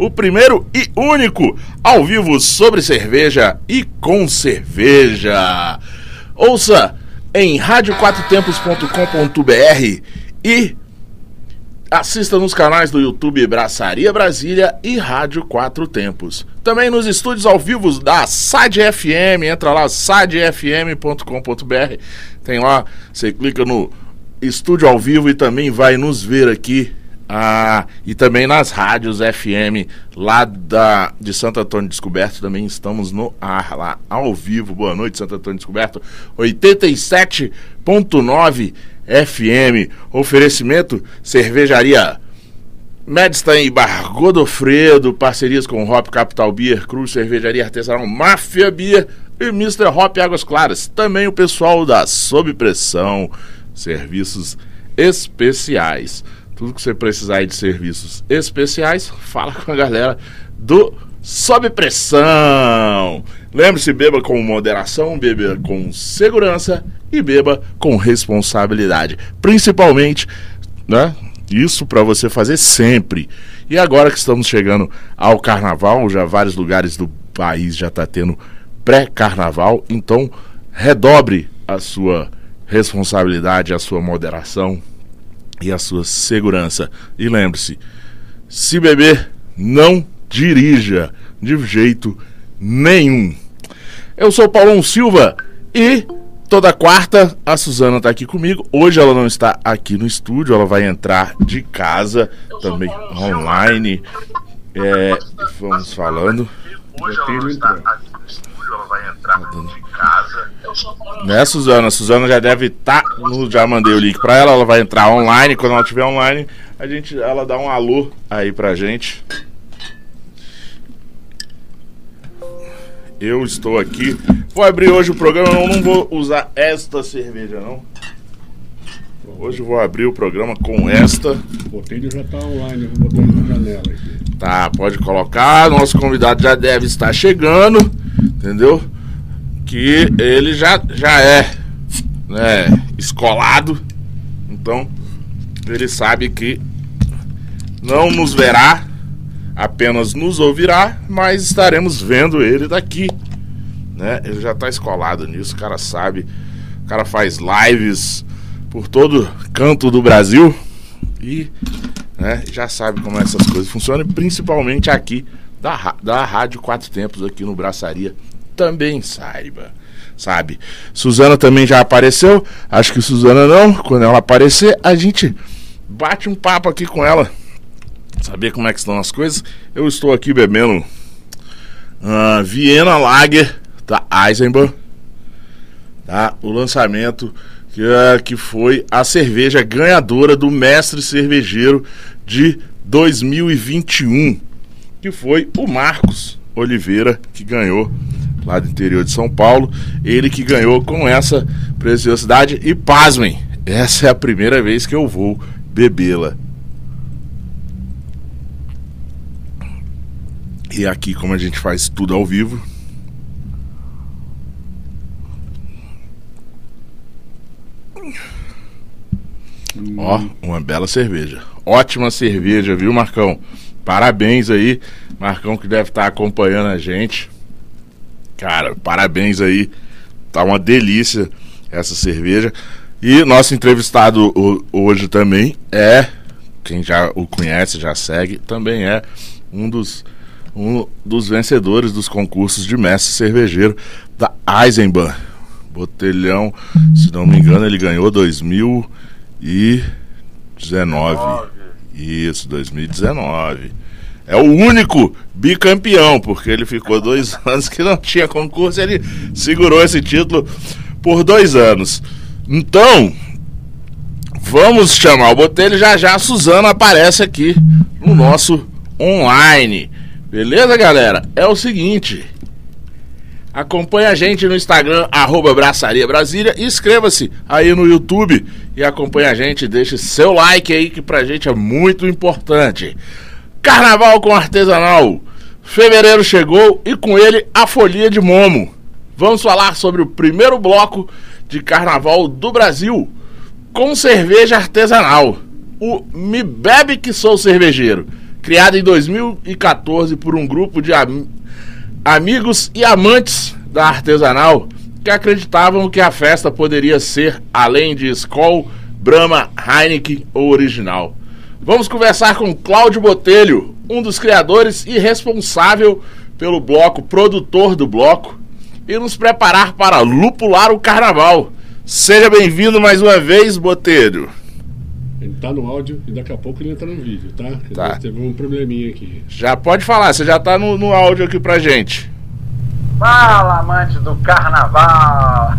o primeiro e único ao vivo sobre cerveja e com cerveja. Ouça em radioquatrotempos.com.br e Assista nos canais do YouTube Braçaria Brasília e Rádio Quatro Tempos. Também nos estúdios ao vivo da SAD FM, entra lá sadfm.com.br. Tem lá, você clica no estúdio ao vivo e também vai nos ver aqui ah, e também nas rádios FM lá da, de Santo Antônio Descoberto, também estamos no ar lá ao vivo. Boa noite, Santo Antônio Descoberto. 87.9 FM. Oferecimento Cervejaria Medstein e Bar Godofredo, parcerias com Hop Capital Beer, Cruz Cervejaria Artesanal Máfia Beer e Mr. Hop Águas Claras. Também o pessoal da Sob Pressão, serviços especiais. Tudo que você precisar aí de serviços especiais, fala com a galera do Sob Pressão. Lembre-se, beba com moderação, beba com segurança e beba com responsabilidade. Principalmente, né? Isso para você fazer sempre. E agora que estamos chegando ao carnaval, já vários lugares do país já está tendo pré-carnaval, então redobre a sua responsabilidade, a sua moderação e a sua segurança. E lembre-se, se beber, não dirija de jeito nenhum. Eu sou Paulão Silva e toda quarta a Suzana está aqui comigo. Hoje ela não está aqui no estúdio, ela vai entrar de casa, também online. É, vamos falando. Hoje ela não está aqui no estúdio, ela vai entrar de casa. Né, Suzana? A Suzana já deve estar. Tá, já mandei o link para ela, ela vai entrar online. Quando ela estiver online, a gente, ela dá um alô aí pra gente. Eu estou aqui. Vou abrir hoje o programa, eu não vou usar esta cerveja, não. Hoje eu vou abrir o programa com esta. O botelho já está online, vou botar na janela aqui. Tá, pode colocar. Nosso convidado já deve estar chegando, entendeu? Que ele já, já é né, escolado. Então, ele sabe que não nos verá apenas nos ouvirá, mas estaremos vendo ele daqui. Né? Ele já está escolado nisso, o cara sabe. O cara faz lives por todo canto do Brasil e né, já sabe como essas coisas funcionam, principalmente aqui da, da Rádio Quatro Tempos, aqui no Braçaria. Também saiba, sabe? Suzana também já apareceu, acho que Suzana não. Quando ela aparecer, a gente bate um papo aqui com ela saber como é que estão as coisas, eu estou aqui bebendo uh, Viena Lager da Eisenbahn, tá? O lançamento que, uh, que foi a cerveja ganhadora do Mestre Cervejeiro de 2021, que foi o Marcos Oliveira que ganhou lá do interior de São Paulo, ele que ganhou com essa preciosidade e pasmem, essa é a primeira vez que eu vou bebê-la E aqui, como a gente faz tudo ao vivo. Ó, uma bela cerveja. Ótima cerveja, viu, Marcão? Parabéns aí, Marcão que deve estar acompanhando a gente. Cara, parabéns aí. Tá uma delícia essa cerveja. E nosso entrevistado hoje também é, quem já o conhece, já segue, também é um dos um dos vencedores dos concursos de mestre cervejeiro da Eisenbahn. Botelhão, se não me engano, ele ganhou 2019. Isso, 2019. É o único bicampeão, porque ele ficou dois anos que não tinha concurso, ele segurou esse título por dois anos. Então, vamos chamar o Botelho já já a Suzana aparece aqui no nosso online. Beleza, galera? É o seguinte. Acompanhe a gente no Instagram, arroba Braçaria Brasília. E inscreva-se aí no YouTube e acompanhe a gente. Deixe seu like aí, que pra gente é muito importante. Carnaval com artesanal. Fevereiro chegou e com ele a folia de Momo. Vamos falar sobre o primeiro bloco de carnaval do Brasil com cerveja artesanal. O Me Bebe Que Sou Cervejeiro, criado em 2014 por um grupo de am amigos e amantes da artesanal que acreditavam que a festa poderia ser além de Skol, Brahma, Heineken ou original. Vamos conversar com Cláudio Botelho, um dos criadores e responsável pelo bloco, produtor do bloco, e nos preparar para lupular o carnaval. Seja bem-vindo mais uma vez, Botelho. Ele tá no áudio e daqui a pouco ele entra no vídeo, tá? Tá. Teve um probleminha aqui. Já pode falar, você já tá no, no áudio aqui pra gente. Fala, amante do carnaval!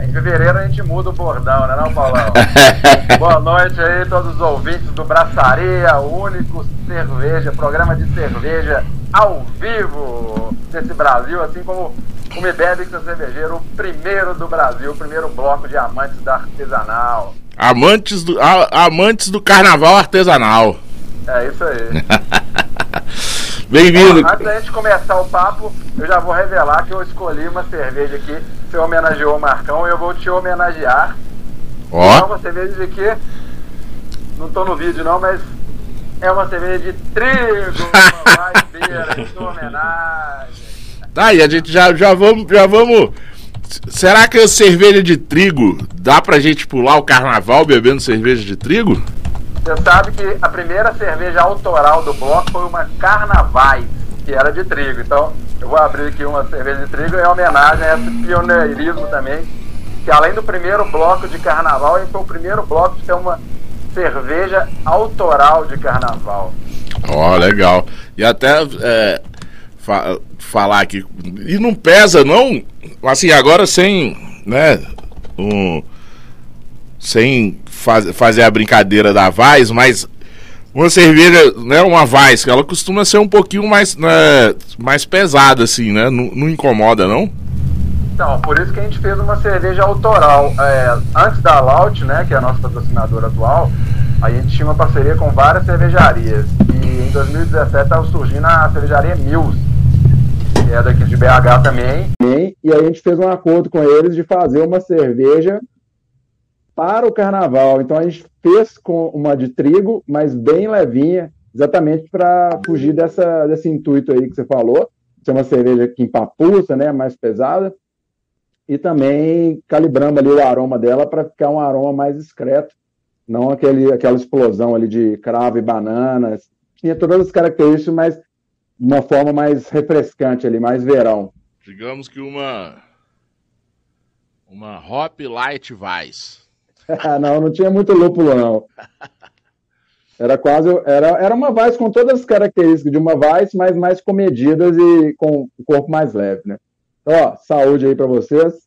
em fevereiro a gente muda o bordão, né não, Paulão? Boa noite aí todos os ouvintes do Braçaria, o único cerveja, programa de cerveja ao vivo desse Brasil, assim como o Me Bebe que cervejeiro, o primeiro do Brasil, o primeiro bloco de amantes da artesanal. Amantes do, a, amantes do carnaval artesanal. É isso aí. Bem-vindo. Antes da gente começar o papo, eu já vou revelar que eu escolhi uma cerveja aqui. Você homenageou o Marcão e eu vou te homenagear. É Ó, uma cerveja de quê? Não tô no vídeo não, mas é uma cerveja de trigo, uma em sua homenagem. tá aí, a gente já, já vamos, já vamos. Será que a cerveja de trigo dá pra gente pular o carnaval bebendo cerveja de trigo? Você sabe que a primeira cerveja autoral do bloco foi uma Carnavais, que era de trigo. Então, eu vou abrir aqui uma cerveja de trigo em homenagem a esse pioneirismo também. Que além do primeiro bloco de carnaval, ele foi o primeiro bloco de ter uma cerveja autoral de carnaval. Ó, legal. E até é, fa- falar aqui. E não pesa, não? Assim, agora sem. né? Um, sem faz- fazer a brincadeira da Vaz, mas. Uma cerveja, né? Uma Vaz, que ela costuma ser um pouquinho mais, né, mais pesada, assim, né? Não, não incomoda, não? Então, por isso que a gente fez uma cerveja autoral. É, antes da Laut, né, que é a nossa patrocinadora atual, a gente tinha uma parceria com várias cervejarias. E em 2017 estava surgindo a cervejaria Mills, que é daqui de BH também. E a gente fez um acordo com eles de fazer uma cerveja para o carnaval. Então a gente fez com uma de trigo, mas bem levinha, exatamente para fugir dessa, desse intuito aí que você falou. Ser uma cerveja que empapuça, né, mais pesada e também calibramos ali o aroma dela para ficar um aroma mais discreto, não aquele, aquela explosão ali de cravo e bananas. Tinha todas as características, mas uma forma mais refrescante ali, mais verão. Digamos que uma. Uma Hop Light Vice. não, não tinha muito lúpulo, não. Era quase. Era, era uma Vice com todas as características de uma Vice, mas mais comedidas e com o corpo mais leve, né? Então, ó, saúde aí para vocês.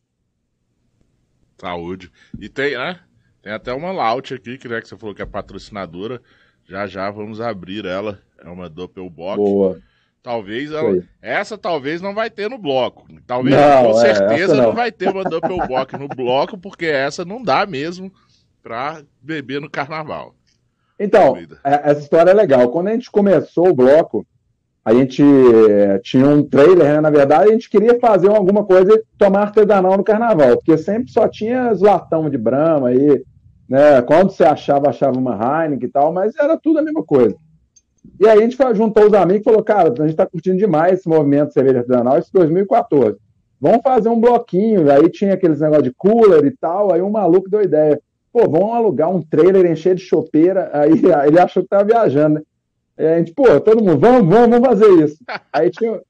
Saúde. E tem, né? Tem até uma Laut aqui, que, né, que você falou que é patrocinadora. Já já vamos abrir ela. É uma Doppelbock. Boa. Talvez ela. Essa talvez não vai ter no bloco. Talvez, Não, com é, certeza, não. não. vai ter uma Doppelbock no bloco, porque essa não dá mesmo pra beber no carnaval. Então, é- essa história é legal. Quando a gente começou o bloco, a gente eh, tinha um trailer, né? Na verdade, a gente queria fazer alguma coisa e tomar artesanal no carnaval, porque sempre só tinha latão de Brahma aí, né? Quando você achava, achava uma Heineken e tal, mas era tudo a mesma coisa. E aí a gente juntou os amigos e falou, cara, a gente tá curtindo demais esse movimento de cerveja artesanal, isso em 2014. Vamos fazer um bloquinho. Aí tinha aqueles negócios de cooler e tal, aí um maluco deu ideia pô, vamos alugar um trailer, encher de chopeira. Aí ele achou que tava viajando, né? Aí a gente, pô, todo mundo, vamos, vamos, vamos fazer isso. Aí tinha,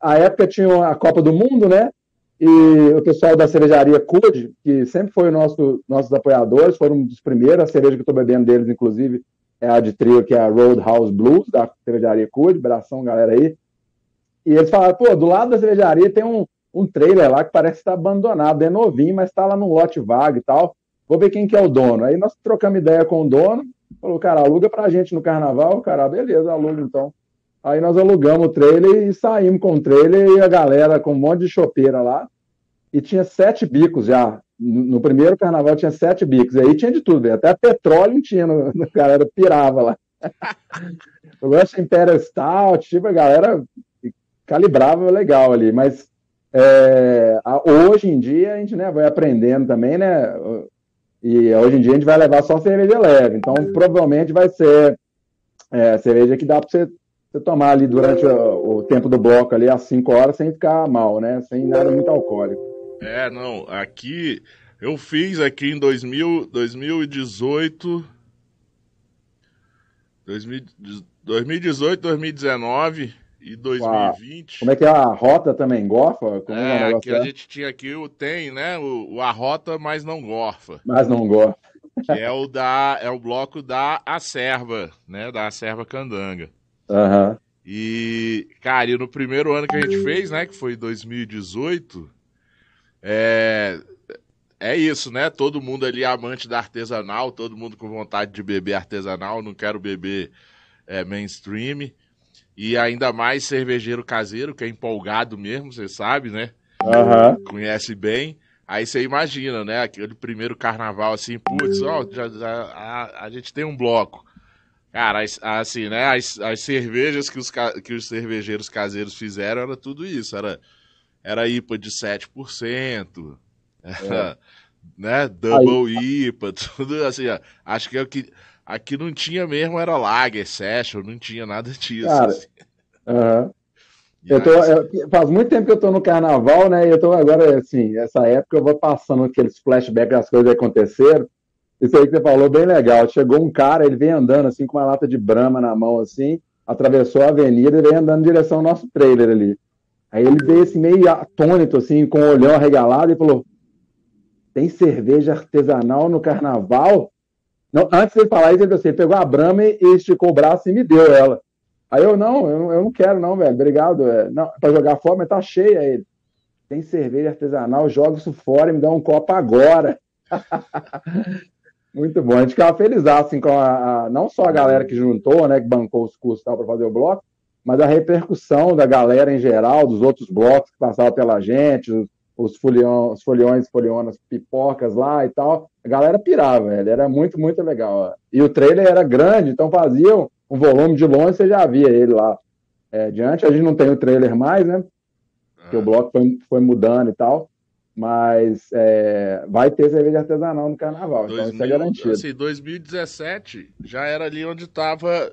a época tinha a Copa do Mundo, né? E o pessoal da cervejaria Cud, que sempre foi o nosso, nossos apoiadores, foram um dos primeiros, a cerveja que eu tô bebendo deles, inclusive, é a de trio, que é a Roadhouse Blues, da cervejaria Cud, abração, galera aí. E eles falaram, pô, do lado da cervejaria tem um, um trailer lá que parece estar abandonado, é novinho, mas tá lá no lote vago e tal. Vou ver quem que é o dono. Aí nós trocamos ideia com o dono, falou, cara, aluga pra gente no carnaval. Cara, beleza, aluga então. Aí nós alugamos o trailer e saímos com o trailer e a galera com um monte de chopeira lá. E tinha sete bicos já. No primeiro carnaval tinha sete bicos. Aí tinha de tudo, até petróleo tinha, no, a galera pirava lá. Eu gosto de Imperial Stout, tipo, a galera calibrava legal ali, mas é, hoje em dia a gente né, vai aprendendo também, né? E hoje em dia a gente vai levar só cerveja leve, então provavelmente vai ser é, cerveja que dá para você, você, tomar ali durante o, o, tempo do bloco ali às 5 horas sem ficar mal, né? Sem nada muito alcoólico. É, não, aqui eu fiz aqui em 2000, 2018 2018, 2019 e 2020. Como é que é a rota também gorfa? Como é, é que a é? gente tinha aqui, o tem, né? O, o, a rota, mas não gorfa. Mas não gorfa. Que é o da é o bloco da Acerva, né? Da Acerva Candanga. Uhum. E, cara, e no primeiro ano que a gente fez, né? Que foi 2018, é, é isso, né? Todo mundo ali amante da artesanal, todo mundo com vontade de beber artesanal, não quero beber é, mainstream. E ainda mais cervejeiro caseiro, que é empolgado mesmo, você sabe, né? Uhum. Conhece bem. Aí você imagina, né? Aquele primeiro carnaval assim, putz, ó, já, já, a, a gente tem um bloco. Cara, assim, né? As, as cervejas que os, que os cervejeiros caseiros fizeram era tudo isso. Era, era IPA de 7%, é. né? Double Aí... IPA, tudo assim. Ó. Acho que é o que aqui não tinha mesmo, era Lager, Session, não tinha nada disso. Cara, assim. uh -huh. Eu tô, eu, faz muito tempo que eu tô no carnaval, né? E eu tô agora, assim, essa época eu vou passando aqueles flashbacks das coisas aconteceram. Isso aí que você falou, bem legal. Chegou um cara, ele vem andando assim com uma lata de brama na mão, assim, atravessou a avenida e vem andando em direção ao nosso trailer ali. Aí ele veio assim, meio atônito, assim, com o olhão arregalado e falou: tem cerveja artesanal no carnaval? Não, antes de falar isso, ele, assim, pegou a Brahma e esticou o braço e me deu ela. Aí eu, não, eu, eu não quero não, velho, obrigado. É, não, pra jogar fora, mas tá cheia ele. Tem cerveja artesanal, joga isso fora e me dá um copo agora. Muito bom. A gente ficava feliz assim, com a, a, não só a galera que juntou, né, que bancou os custos para fazer o bloco, mas a repercussão da galera em geral, dos outros blocos que passavam pela gente, os, os, foliões, os foliões, folionas, pipocas lá e tal. A galera pirava, velho. Era muito, muito legal. E o trailer era grande, então faziam um volume de longe, você já via ele lá. É, diante, a gente não tem o trailer mais, né? Porque o ah. bloco foi, foi mudando e tal. Mas é, vai ter cerveja artesanal no carnaval, 2000, então isso é garantido. Assim, 2017 já era ali onde estava.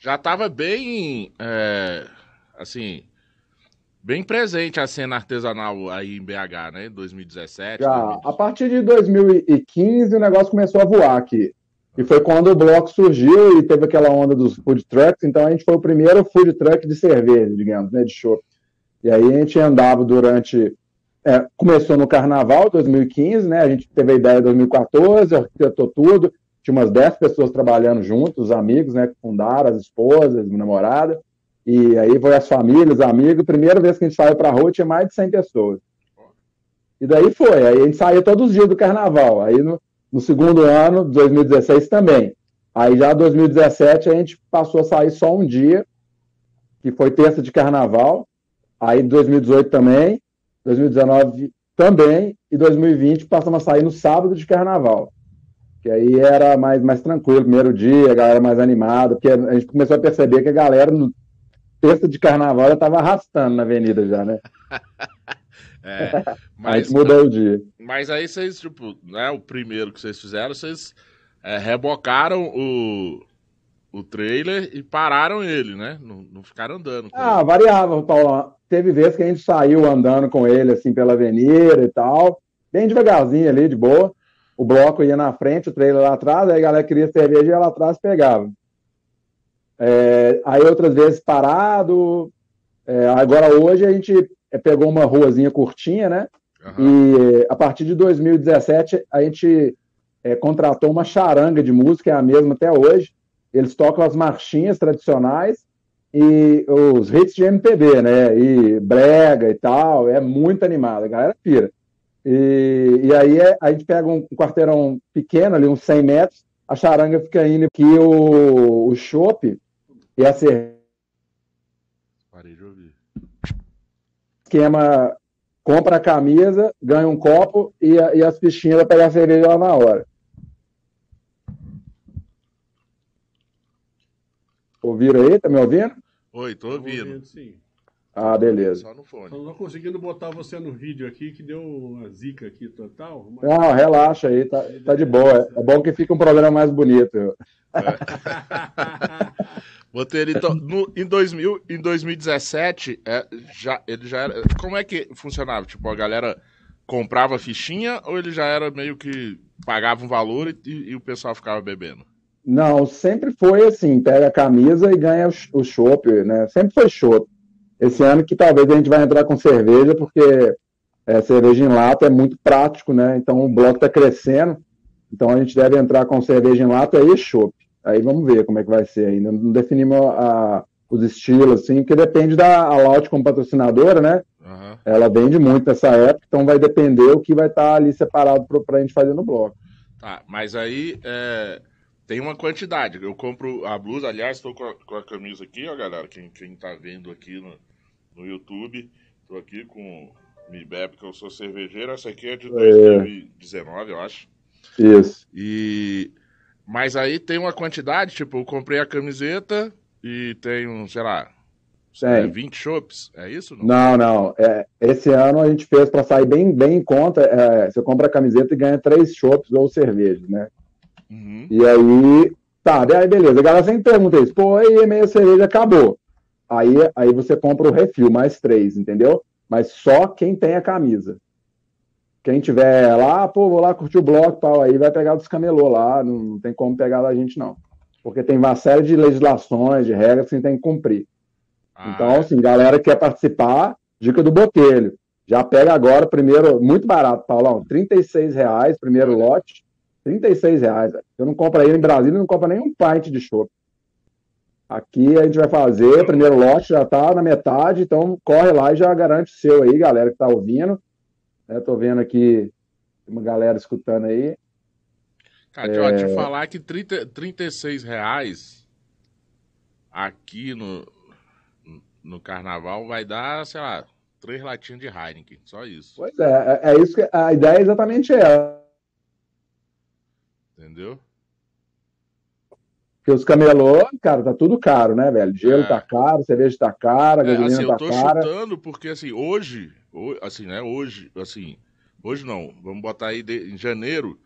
Já estava bem. É, assim bem presente a cena artesanal aí em BH, né? 2017. Já, 2018. a partir de 2015 o negócio começou a voar aqui. E foi quando o bloco surgiu e teve aquela onda dos food trucks, então a gente foi o primeiro food truck de cerveja, digamos, né, de show. E aí a gente andava durante é, começou no carnaval 2015, né? A gente teve a ideia em 2014, arquitetou tudo, tinha umas 10 pessoas trabalhando juntos, os amigos, né, que fundaram, as esposas, a namorada. E aí foi as famílias, amigos. Primeira vez que a gente saiu para a rua tinha mais de 100 pessoas. E daí foi. Aí a gente saía todos os dias do carnaval. Aí no, no segundo ano, 2016 também. Aí já 2017 a gente passou a sair só um dia, que foi terça de carnaval. Aí 2018 também, 2019 também, e 2020 passamos a sair no sábado de carnaval. Que aí era mais, mais tranquilo, primeiro dia, a galera mais animada, porque a gente começou a perceber que a galera terça de carnaval eu tava arrastando na avenida já, né? é, mas, a gente mudou o dia. Mas aí vocês, tipo, né, o primeiro que vocês fizeram, vocês é, rebocaram o, o trailer e pararam ele, né? Não, não ficaram andando. ah, ele. variava, Paulo. Teve vezes que a gente saiu andando com ele, assim, pela avenida e tal, bem devagarzinho ali, de boa. O bloco ia na frente, o trailer lá atrás, aí a galera queria cerveja e ia lá atrás pegava. É, aí outras vezes parado. É, agora hoje a gente é, pegou uma ruazinha curtinha, né? Uhum. E a partir de 2017 a gente é, contratou uma charanga de música, é a mesma até hoje. Eles tocam as marchinhas tradicionais e os hits de MPB, né? E brega e tal, é muito animado, a galera pira. E, e aí é, a gente pega um quarteirão pequeno, ali uns 100 metros, a charanga fica indo que o, o chopp e a cerveja Parei de ouvir. Esquema, compra a camisa, ganha um copo e, e as fichinhas vai pegar a cerveja lá na hora. Ouviram aí? Tá me ouvindo? Oi, tô ouvindo. sim. Ah, beleza. Só no fone. Não tô conseguindo botar você no vídeo aqui, que deu uma zica aqui total. mas- Não, relaxa aí, tá, tá de boa. É bom que fica um programa mais bonito. Botei ele então, no- em, 2000, em 2017, é, já, ele já era. Como é que funcionava? Tipo, a galera comprava fichinha ou ele já era meio que pagava um valor e, e o pessoal ficava bebendo? Não, sempre foi assim, pega a camisa e ganha o, o chopp, né? Sempre foi chopp. Esse ano que talvez a gente vai entrar com cerveja, porque é, cerveja em lata é muito prático, né? Então o bloco está crescendo, então a gente deve entrar com cerveja em lata e chopp. Aí vamos ver como é que vai ser ainda. Não definimos a- os estilos, assim, porque depende da a Laut como patrocinadora, né? Aham. Ela vende muito nessa época, então vai depender o que vai estar ali separado para a gente fazer no bloco. Tá, mas aí é, tem uma quantidade. Eu compro a blusa, aliás, estou com, a- com a camisa aqui, ó, galera. Quem, quem tá vendo aqui no, no YouTube, tô aqui com o Mibeb, que eu sou cervejeiro. Essa aqui é de 2019, eu acho. Isso. E. Mas aí tem uma quantidade, tipo, eu comprei a camiseta e tenho, sei lá, Tem. é, 20 chopps. É isso? Não? Não, não. É, esse ano a gente fez para sair bem, bem em conta. é, você compra a camiseta e ganha três chopps ou cerveja, né? Uhum. E aí, tá, aí beleza. A galera sempre pergunta isso. Pô, aí meia cerveja acabou. Aí, aí você compra o refil, mais três, entendeu? Mas só quem tem a camisa. Quem tiver lá, pô, vou lá curtir o bloco tal, aí vai pegar dos camelô lá, não, não tem como pegar da gente, não. Porque tem uma série de legislações, de regras que você tem que cumprir. Ah, Então, assim, galera que quer participar, dica do Botelho. Já pega agora, primeiro, muito barato, Paulão, 36 reais, primeiro lote, 36 reais. velho. Você não compra aí em Brasília, não compra nem um pint de chopp. Aqui a gente vai fazer, primeiro lote já tá na metade, então corre lá e já garante o seu aí, galera que tá ouvindo. Eu tô vendo aqui uma galera escutando aí. Cara, ó, te falar que 30, 36 reais aqui no, no carnaval vai dar, sei lá, três latinhas de Heineken. Só isso. Pois é, é, é isso que a ideia é exatamente essa. Entendeu? Porque os camelô, cara, tá tudo caro, né, velho? Gelo É. tá caro, cerveja tá cara, É, gasolina assim, eu tá tô cara. chutando porque, assim, hoje, ho- assim, né, hoje, assim, hoje não, vamos botar aí de- em janeiro,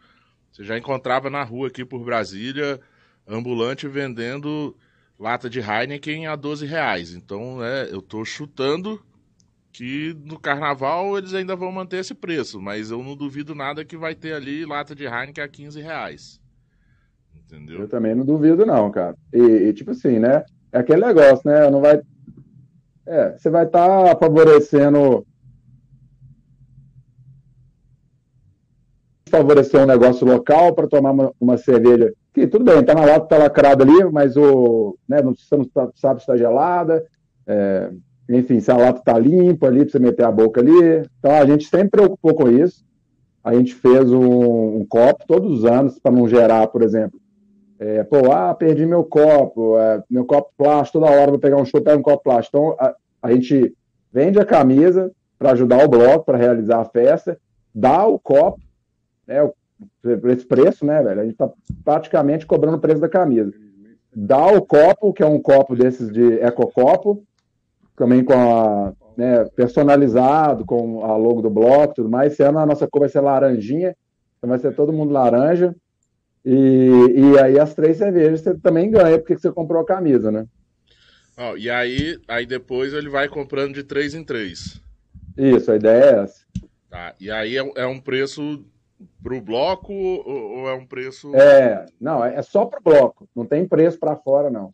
você já encontrava na rua aqui por Brasília, ambulante vendendo lata de Heineken a 12 reais. Então, né, eu tô chutando que no carnaval eles ainda vão manter esse preço, mas eu não duvido nada que vai ter ali lata de Heineken a 15 reais. Eu Entendeu? também não duvido, não, cara. E, e, tipo assim, né? É aquele negócio, né? Não vai. É, você vai estar favorecendo. Favorecer um negócio local para tomar uma, uma cerveja. Que tudo bem, tá na lata, tá lacrada ali, mas o. Né, não, você não tá- sabe se está gelada. é, enfim, se a lata tá limpa ali, para você meter a boca ali. Então a gente sempre preocupou com isso. A gente fez um, um copo todos os anos para não gerar, por exemplo. É, pô, ah, perdi meu copo, é, meu copo plástico, toda hora vou pegar um show, pega um copo plástico. Então, a, a gente vende a camisa para ajudar o bloco, para realizar a festa, dá o copo, né, esse preço, né, velho? A gente está praticamente cobrando o preço da camisa. Dá o copo, que é um copo desses de ecocopo, também com a, né, personalizado, com a logo do bloco tudo mais. Esse ano a nossa cor vai ser laranjinha, então vai ser todo mundo laranja. E, e aí as três cervejas você também ganha porque você comprou a camisa, né? Ó, e aí, aí depois ele vai comprando de três em três. Isso, a ideia é essa. Tá, e aí é, é um preço pro bloco ou, ou é um preço. É, não, é só pro bloco, não tem preço para fora, não.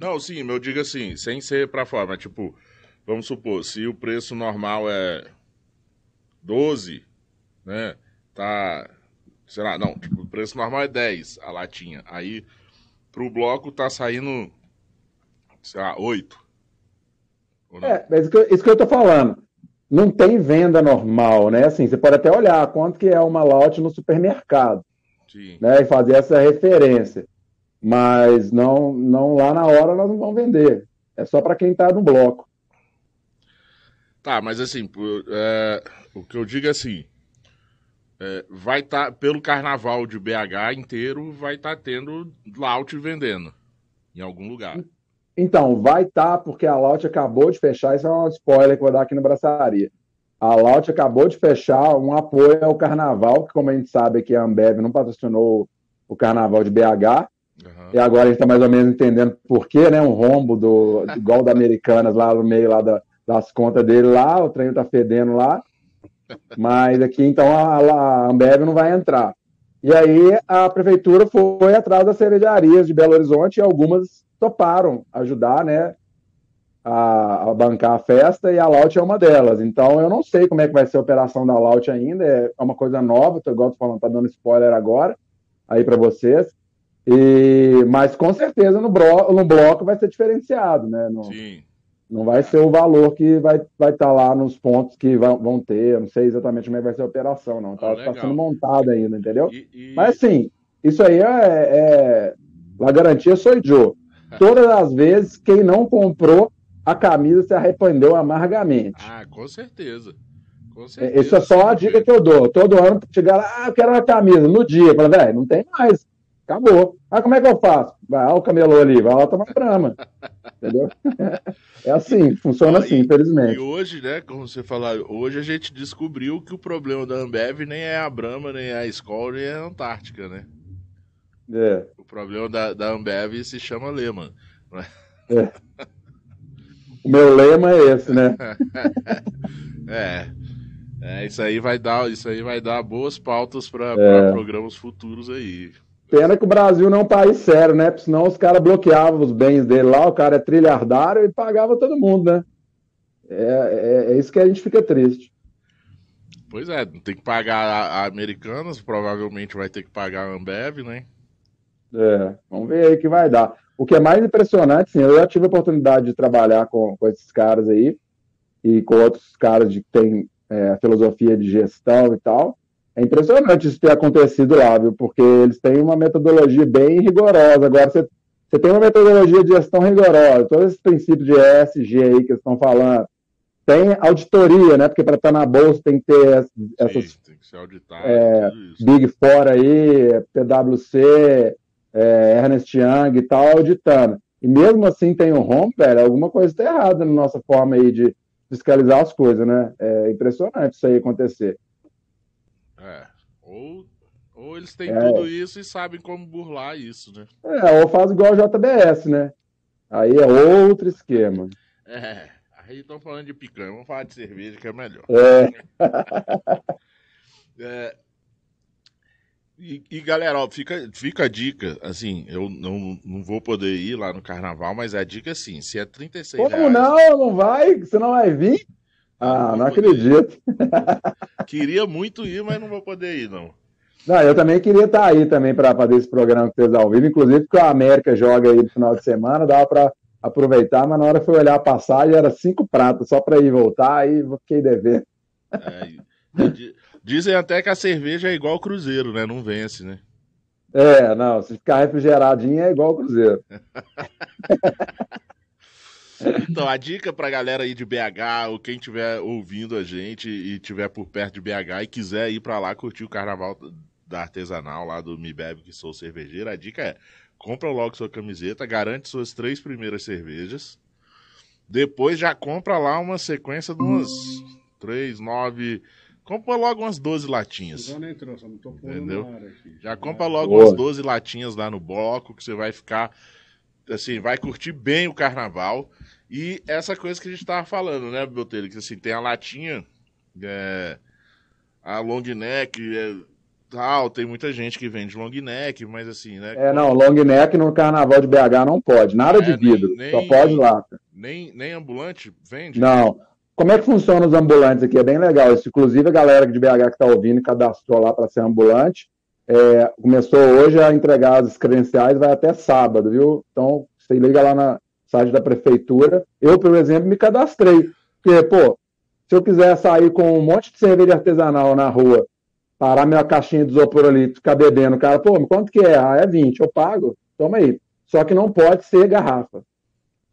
Não, sim, eu digo assim, sem ser pra fora, mas tipo, vamos supor, se o preço normal é 12, né? Tá. Sei lá, não, tipo, o preço normal é 10 a latinha. Aí pro bloco tá saindo, sei lá, 8. Ou não? É, mas isso que, eu- isso que eu tô falando. Não tem venda normal, né? Assim, você pode até olhar quanto que é uma lote no supermercado, Sim. né? E fazer essa referência. Mas não, não lá na hora nós não vamos vender. É só para quem está no bloco. Tá, mas assim, é, o que eu digo é assim, é, vai estar, tá, pelo carnaval de BH inteiro, vai estar tá tendo Laut vendendo em algum lugar. Então, vai estar, tá, porque a Laut acabou de fechar, isso é um spoiler que eu vou dar aqui no Braçaria. A Laut acabou de fechar um apoio ao carnaval, que como a gente sabe aqui a Ambev não patrocinou o carnaval de BH, Uhum. E agora a gente está mais ou menos entendendo por quê, né? Um rombo do, igual da Americanas lá no meio lá da, das contas dele lá, o trem está fedendo lá. Mas aqui então a, a Ambev não vai entrar. E aí a prefeitura foi atrás das cervejarias de Belo Horizonte e algumas toparam ajudar, né? A, a, bancar a festa e a Laut é uma delas. Então eu não sei como é que vai ser a operação da Laut ainda, é uma coisa nova, tô, igual tô falando, tá dando spoiler agora aí para vocês. E, mas com certeza no, bro, no bloco vai ser diferenciado, né? No, Sim. Não vai ser o valor que vai estar vai tá lá nos pontos que vão, vão ter. Eu não sei exatamente como é vai ser a operação, não. Está ah, tá sendo montado ainda, entendeu? E, e... Mas sim, isso aí é, é. A garantia sou eu. Todas as vezes, quem não comprou a camisa se arrependeu amargamente. Ah, com certeza. Com certeza. Isso é só a dica que eu dou. Todo ano chegar lá, ah, eu quero uma camisa. No dia, fala, velho, não tem mais. Acabou. Ah, como é que eu faço? Vai lá o camelô ali, vai lá tomar grama. Entendeu? É assim, funciona assim, infelizmente. E hoje, né, como você falou, hoje a gente descobriu que o problema da Ambev nem é a Brahma, nem é a Skol, nem é a Antártica, né? É. O problema da, da Ambev se chama Lehman. É. O meu lema é esse, né? é. É, isso aí vai dar, isso aí vai dar boas pautas para é. programas futuros aí. Pena que o Brasil não é um país sério, né? Porque senão os caras bloqueavam os bens dele lá, o cara é trilhardário e pagava todo mundo, né? É, é, é, isso que a gente fica triste. Pois é, tem que pagar a, a Americanas, provavelmente vai ter que pagar a Ambev, né? É, vamos ver aí que vai dar. O que é mais impressionante, sim, eu já tive a oportunidade de trabalhar com, com esses caras aí e com outros caras de que tem é, filosofia de gestão e tal. É impressionante isso ter acontecido lá, viu? Porque eles têm uma metodologia bem rigorosa. Agora, você, você tem uma metodologia de gestão rigorosa, todos esses princípios de ESG aí que eles estão falando. Tem auditoria, né? Porque para estar na bolsa tem que ter essas. Sim, tem que ser auditado. É, Big Four aí, PwC, é, Ernest Young e tal, auditando. E mesmo assim tem um home, velho, alguma coisa está errada na nossa forma aí de fiscalizar as coisas, né? É impressionante isso aí acontecer. É. Ou, ou eles têm é. tudo isso e sabem como burlar isso, né? É, ou faz igual o JBS, né? Aí é outro esquema. É. Aí estão falando de picanha, vamos falar de cerveja que é melhor. É. é e, e, galera, ó, fica, fica a dica, assim, eu não, não vou poder ir lá no carnaval, mas a dica é assim, se é 36 Como reais... não? Não vai? Você não vai vir? Ah, não acredito. Queria muito ir, mas não vou poder ir, não. Não, eu também queria estar aí também para fazer esse programa que vocês ao vivo, inclusive porque a América joga aí no final de semana, dava para aproveitar, mas na hora foi olhar a passagem, era cinco pratas só para ir voltar, aí fiquei devendo. É, dizem até que a cerveja é igual ao Cruzeiro, né? Não vence, né? É, não, se ficar refrigeradinho é igual ao Cruzeiro. Então, a dica pra galera aí de BH, ou quem estiver ouvindo a gente e estiver por perto de BH e quiser ir para lá curtir o carnaval da artesanal lá do Me Bebe Que Sou Cervejeiro, a dica é: compra logo sua camiseta, garante suas três primeiras cervejas. Depois já compra lá uma sequência de umas três, nove. Compra logo umas 12 latinhas. Entrou, Entendeu? Já compra logo Boa. umas 12 latinhas lá no bloco, que você vai ficar. Assim, vai curtir bem o carnaval. E essa coisa que a gente tava falando, né, Botelho? Que assim, tem a latinha, é, a long neck, é, tal, tem muita gente que vende long neck, mas assim, né? É, não, long neck no carnaval de BH não pode, nada é, de vidro, nem, só pode lata. Nem, nem ambulante vende? Não. Como é que funciona os ambulantes aqui? É bem legal. Isso, inclusive, a galera de BH que está ouvindo cadastrou lá para ser ambulante. É, começou hoje a entregar as credenciais, vai até sábado, viu? Então, você liga lá na, site da prefeitura. Eu, por exemplo, me cadastrei. Porque, pô, se eu quiser sair com um monte de cerveja artesanal na rua, parar minha caixinha de isopor ali, ficar bebendo, cara, pô, quanto que é? Ah, é 20, eu pago, toma aí. Só que não pode ser garrafa.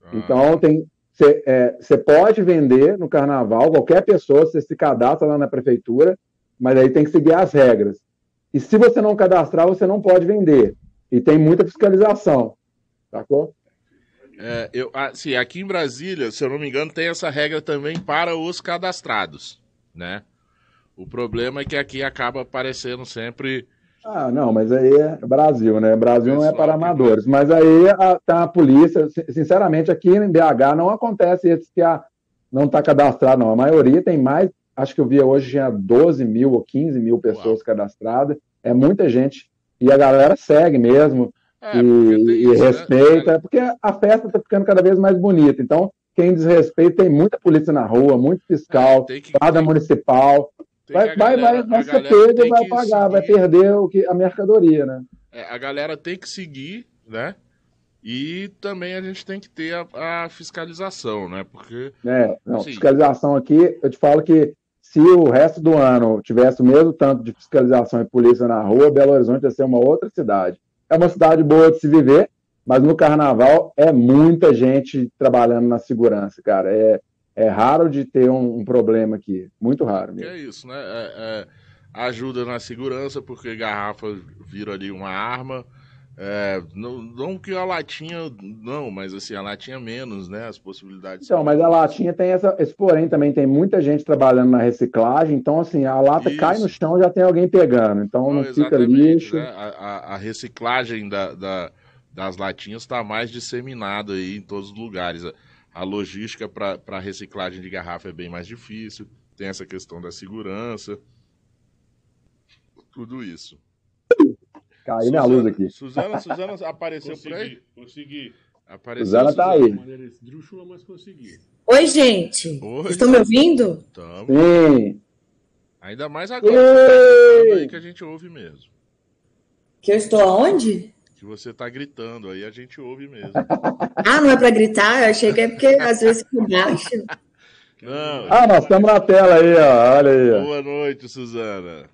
Ah. Então, tem você é, pode vender no carnaval, qualquer pessoa, você se cadastra lá na prefeitura, mas aí tem que seguir as regras. E se você não cadastrar, você não pode vender. E tem muita fiscalização. Sacou? É, eu, assim, aqui em Brasília, se eu não me engano, tem essa regra também para os cadastrados, né? O problema é que aqui acaba aparecendo sempre. Ah, não, mas aí é Brasil, né? Brasil não é para amadores. Mas aí a, tá a polícia, sinceramente, aqui em BH não acontece esse que a, não está cadastrado, não. A maioria tem mais, acho que eu via hoje tinha 12 mil ou 15 mil pessoas Uau. cadastradas. É muita gente. E a galera segue mesmo. É, e, isso, e, né? respeita, né? porque a festa está ficando cada vez mais bonita. Então, quem desrespeita, tem muita polícia na rua, muito fiscal, é, guarda municipal. Vai, vai, galera, vai, vai ser pego e vai pagar, seguir. vai perder o que, a mercadoria, né? É, a galera tem que seguir, né? E também a gente tem que ter a, a fiscalização, né? Porque. É, não, assim, fiscalização aqui, eu te falo que se o resto do ano tivesse o mesmo tanto de fiscalização e polícia na rua, Belo Horizonte ia ser uma outra cidade é uma cidade boa de se viver, mas no carnaval é muita gente trabalhando na segurança, cara. É, é raro de ter um, um problema aqui. Muito raro mesmo. É isso, né? É, é, ajuda na segurança, porque garrafa vira ali uma arma. É, não, não, que a latinha, não, mas assim, a latinha menos, né? As possibilidades. Então, mas a latinha tem essa, esse porém também, tem muita gente trabalhando na reciclagem, então assim, a lata Isso. cai no chão já tem alguém pegando, então não, não fica lixo. Né? A, a, a, reciclagem da, da, das latinhas está mais disseminada aí em todos os lugares. A, a logística para reciclagem de garrafa é bem mais difícil, tem essa questão da segurança, tudo isso. Caiu minha luz aqui. Suzana, Suzana apareceu consegui, por aí? Consegui. Apareceu Suzana tá aí. Drúxula, mas consegui. Oi, gente. Oi. Estão me ouvindo? Estamos. Sim. Ainda mais agora. Tá aí que a gente ouve mesmo. Que eu estou aonde? Que você está gritando, aí a gente ouve mesmo. ah, não é para gritar? Eu achei que é porque às vezes fica baixo. Não. Ah, nós estamos na tela aí, ó. Olha aí. Boa noite, Suzana.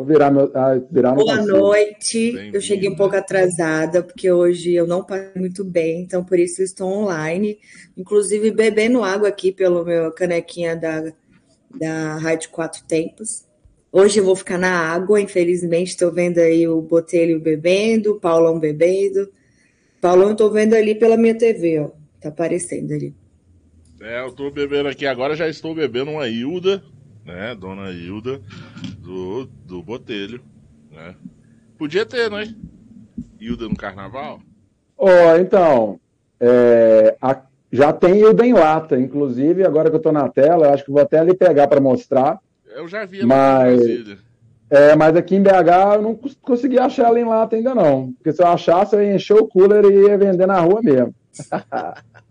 Vou virar meu. Ah, virar Boa noite. Eu cheguei um pouco atrasada, porque hoje eu não passei muito bem, então por isso estou online. Inclusive bebendo água aqui pelo meu canequinha da, da Rádio Quatro Tempos. Hoje eu vou ficar na água, infelizmente. Estou vendo aí o Botelho bebendo, o Paulão bebendo. Paulão, estou vendo ali pela minha TV, ó. Tá aparecendo ali. É, eu estou bebendo aqui agora, já estou bebendo uma Hilda né? Dona Hilda do, do Botelho, né? Podia ter, né? Hilda no carnaval? Oh, então, é, a, já tem Hilda em lata, inclusive, agora que eu tô na tela, acho que vou até ali pegar para mostrar. Eu já vi mas, é, mas aqui em BH eu não consegui achar ela em lata ainda não. Porque se eu achasse, eu ia encher o cooler e ia vender na rua mesmo.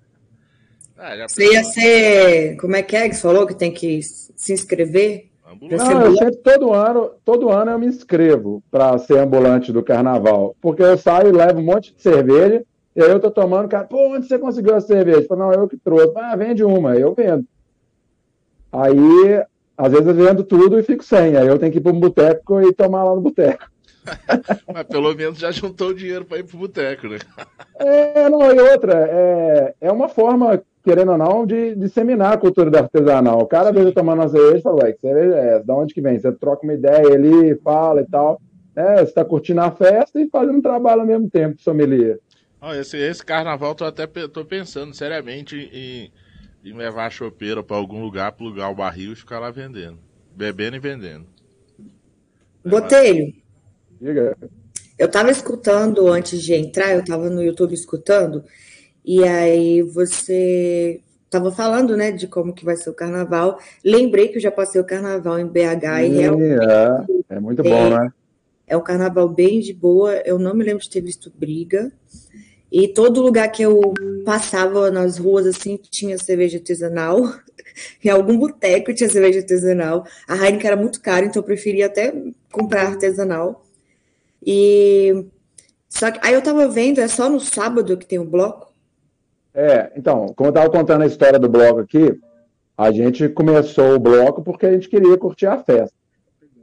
ah, Você ia ser. Como é que é que você falou que tem que se inscrever? Não, eu sempre, todo ano, todo ano eu me inscrevo para ser ambulante do carnaval. Porque eu saio e levo um monte de cerveja, e aí eu tô tomando, cara, pô, onde você conseguiu a cerveja? Falo, não, eu que trouxe. Ah, vende uma, eu vendo. Aí, às vezes eu vendo tudo e fico sem. Aí eu tenho que ir para um boteco e tomar lá no boteco. Mas pelo menos já juntou o dinheiro para ir pro boteco, né? é, não, e outra, é, é uma forma querendo ou não, de disseminar a cultura do artesanal. O cara, vezes, tomando uma cerveja e fala, ué, que cerveja é essa? Da onde que vem? Você troca uma ideia ali, fala e tal. É, você está curtindo a festa e fazendo um trabalho ao mesmo tempo, sommelier. Oh, esse, esse carnaval, tô até tô pensando seriamente em, em levar a chopeira para algum lugar, plugar o barril e ficar lá vendendo. Bebendo e vendendo. Botelho. Diga. Eu estava escutando antes de entrar, eu estava no YouTube escutando, e aí você estava falando, né, de como que vai ser o carnaval. Lembrei que eu já passei o carnaval em BH e realmente é, é muito bom, né? É um carnaval bem de boa. Eu não me lembro de ter visto briga. E todo lugar que eu passava nas ruas assim tinha cerveja artesanal. em algum boteco tinha cerveja artesanal. A Heineken era muito cara, então eu preferia até comprar artesanal. E só que aí eu tava vendo, é só no sábado que tem o bloco. É, então, como eu estava contando a história do bloco aqui, a gente começou o bloco porque a gente queria curtir a festa.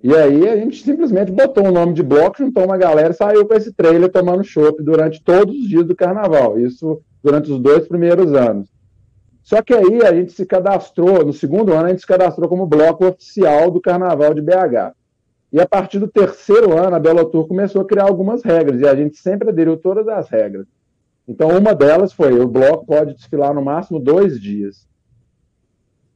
E aí a gente simplesmente botou o nome de bloco, juntou uma galera e saiu com esse trailer tomando chopp durante todos os dias do carnaval. Isso durante os dois primeiros anos. Só que aí a gente se cadastrou, no segundo ano, a gente se cadastrou como bloco oficial do Carnaval de BH. E a partir do terceiro ano, a Belotur começou a criar algumas regras, e a gente sempre aderiu todas as regras. Então, uma delas foi: o bloco pode desfilar no máximo dois dias.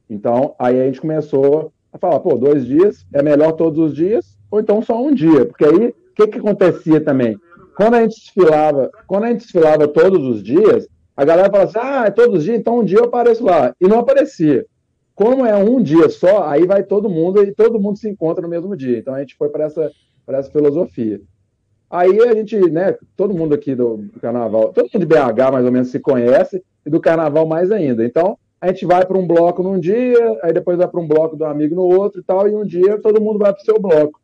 Então, aí a gente começou a falar: pô, dois dias é melhor todos os dias, ou então só um dia. Porque aí, o que, que acontecia também? Quando a gente desfilava, quando a gente desfilava todos os dias, a galera falava assim: ah, é todos os dias, então um dia eu apareço lá. E não aparecia. Como é um dia só, aí vai todo mundo e todo mundo se encontra no mesmo dia. Então a gente foi para essa, essa filosofia. Aí a gente, né, todo mundo aqui do, carnaval, todo mundo de BH mais ou menos se conhece, e do carnaval mais ainda. Então, a gente vai para um bloco num dia, aí depois vai para um bloco do amigo no outro e tal, e um dia todo mundo vai para o seu bloco.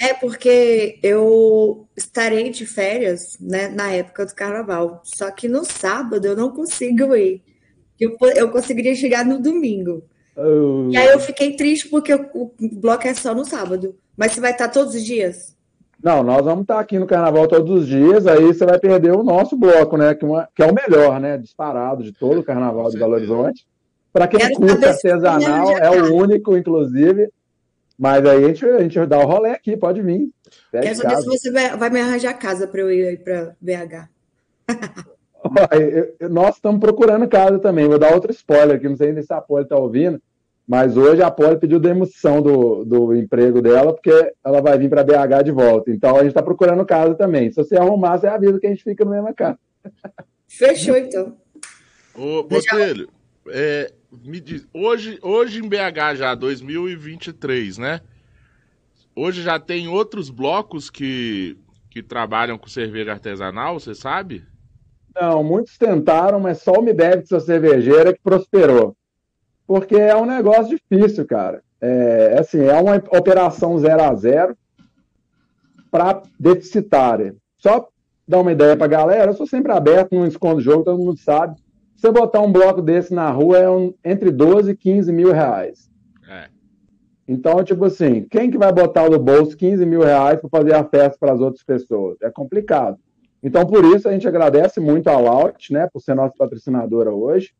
É porque eu estarei de férias né, na época do carnaval. Só que no sábado eu não consigo ir eu, eu conseguiria chegar no domingo. Oh. E aí eu fiquei triste porque o, bloco é só no sábado. Mas você vai estar todos os dias? Não, nós vamos estar aqui no carnaval todos os dias, aí você vai perder o nosso bloco, né? Que, uma, que é o melhor, né? Disparado de todo o carnaval de Belo Horizonte. Para quem Quero curte artesanal, é o único, inclusive. Mas aí a gente, a gente dá o rolê aqui, pode vir. Quero saber se você vai, vai me arranjar casa para eu ir para BH. Nós estamos procurando casa também. Vou dar outro spoiler aqui, não sei se a Poli está ouvindo, mas hoje a Poli pediu demissão do, do emprego dela, porque ela vai vir para BH de volta. Então a gente está procurando casa também. Se você arrumar, você avisa que a gente fica no mesmo casa. Fechou, então. Ô, Botelho, é, me diz, hoje, hoje em BH já, 2023, né? Hoje já tem outros blocos que, que trabalham com cerveja artesanal, você sabe? Não, muitos tentaram, mas só o Me Deve Sua Cervejeira que prosperou. Porque é um negócio difícil, cara. É, assim, é uma operação zero a zero para deficitária. Só dar uma ideia para a galera, eu sou sempre aberto, não escondo jogo, todo mundo sabe. Você botar um bloco desse na rua é um, entre 12 e 15 mil reais. É. Então, tipo assim, quem que vai botar no bolso 15 mil reais para fazer a festa para as outras pessoas? É complicado. Então, por isso, a gente agradece muito a Laut, né, por ser nossa patrocinadora hoje,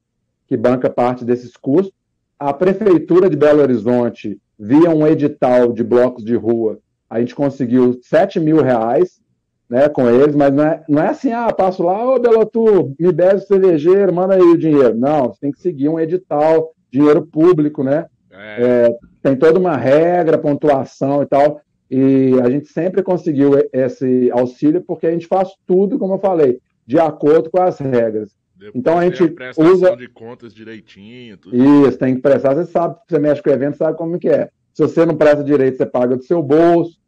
que banca parte desses custos. A Prefeitura de Belo Horizonte, via um edital de blocos de rua, a gente conseguiu 7 mil reais né, com eles, mas não é, não é assim, ah, passo lá, ô Belotu, me bebe cervejeiro, manda aí o dinheiro. Não, você tem que seguir um edital, dinheiro público, né? É. É, tem toda uma regra, pontuação e tal. E a gente sempre conseguiu esse auxílio porque a gente faz tudo, como eu falei, de acordo com as regras. Depois então a gente a usa de contas direitinho. Tudo. Isso, tem que prestar. Você sabe, você mexe com o evento, sabe como que é. Se você não presta direito, você paga do seu bolso,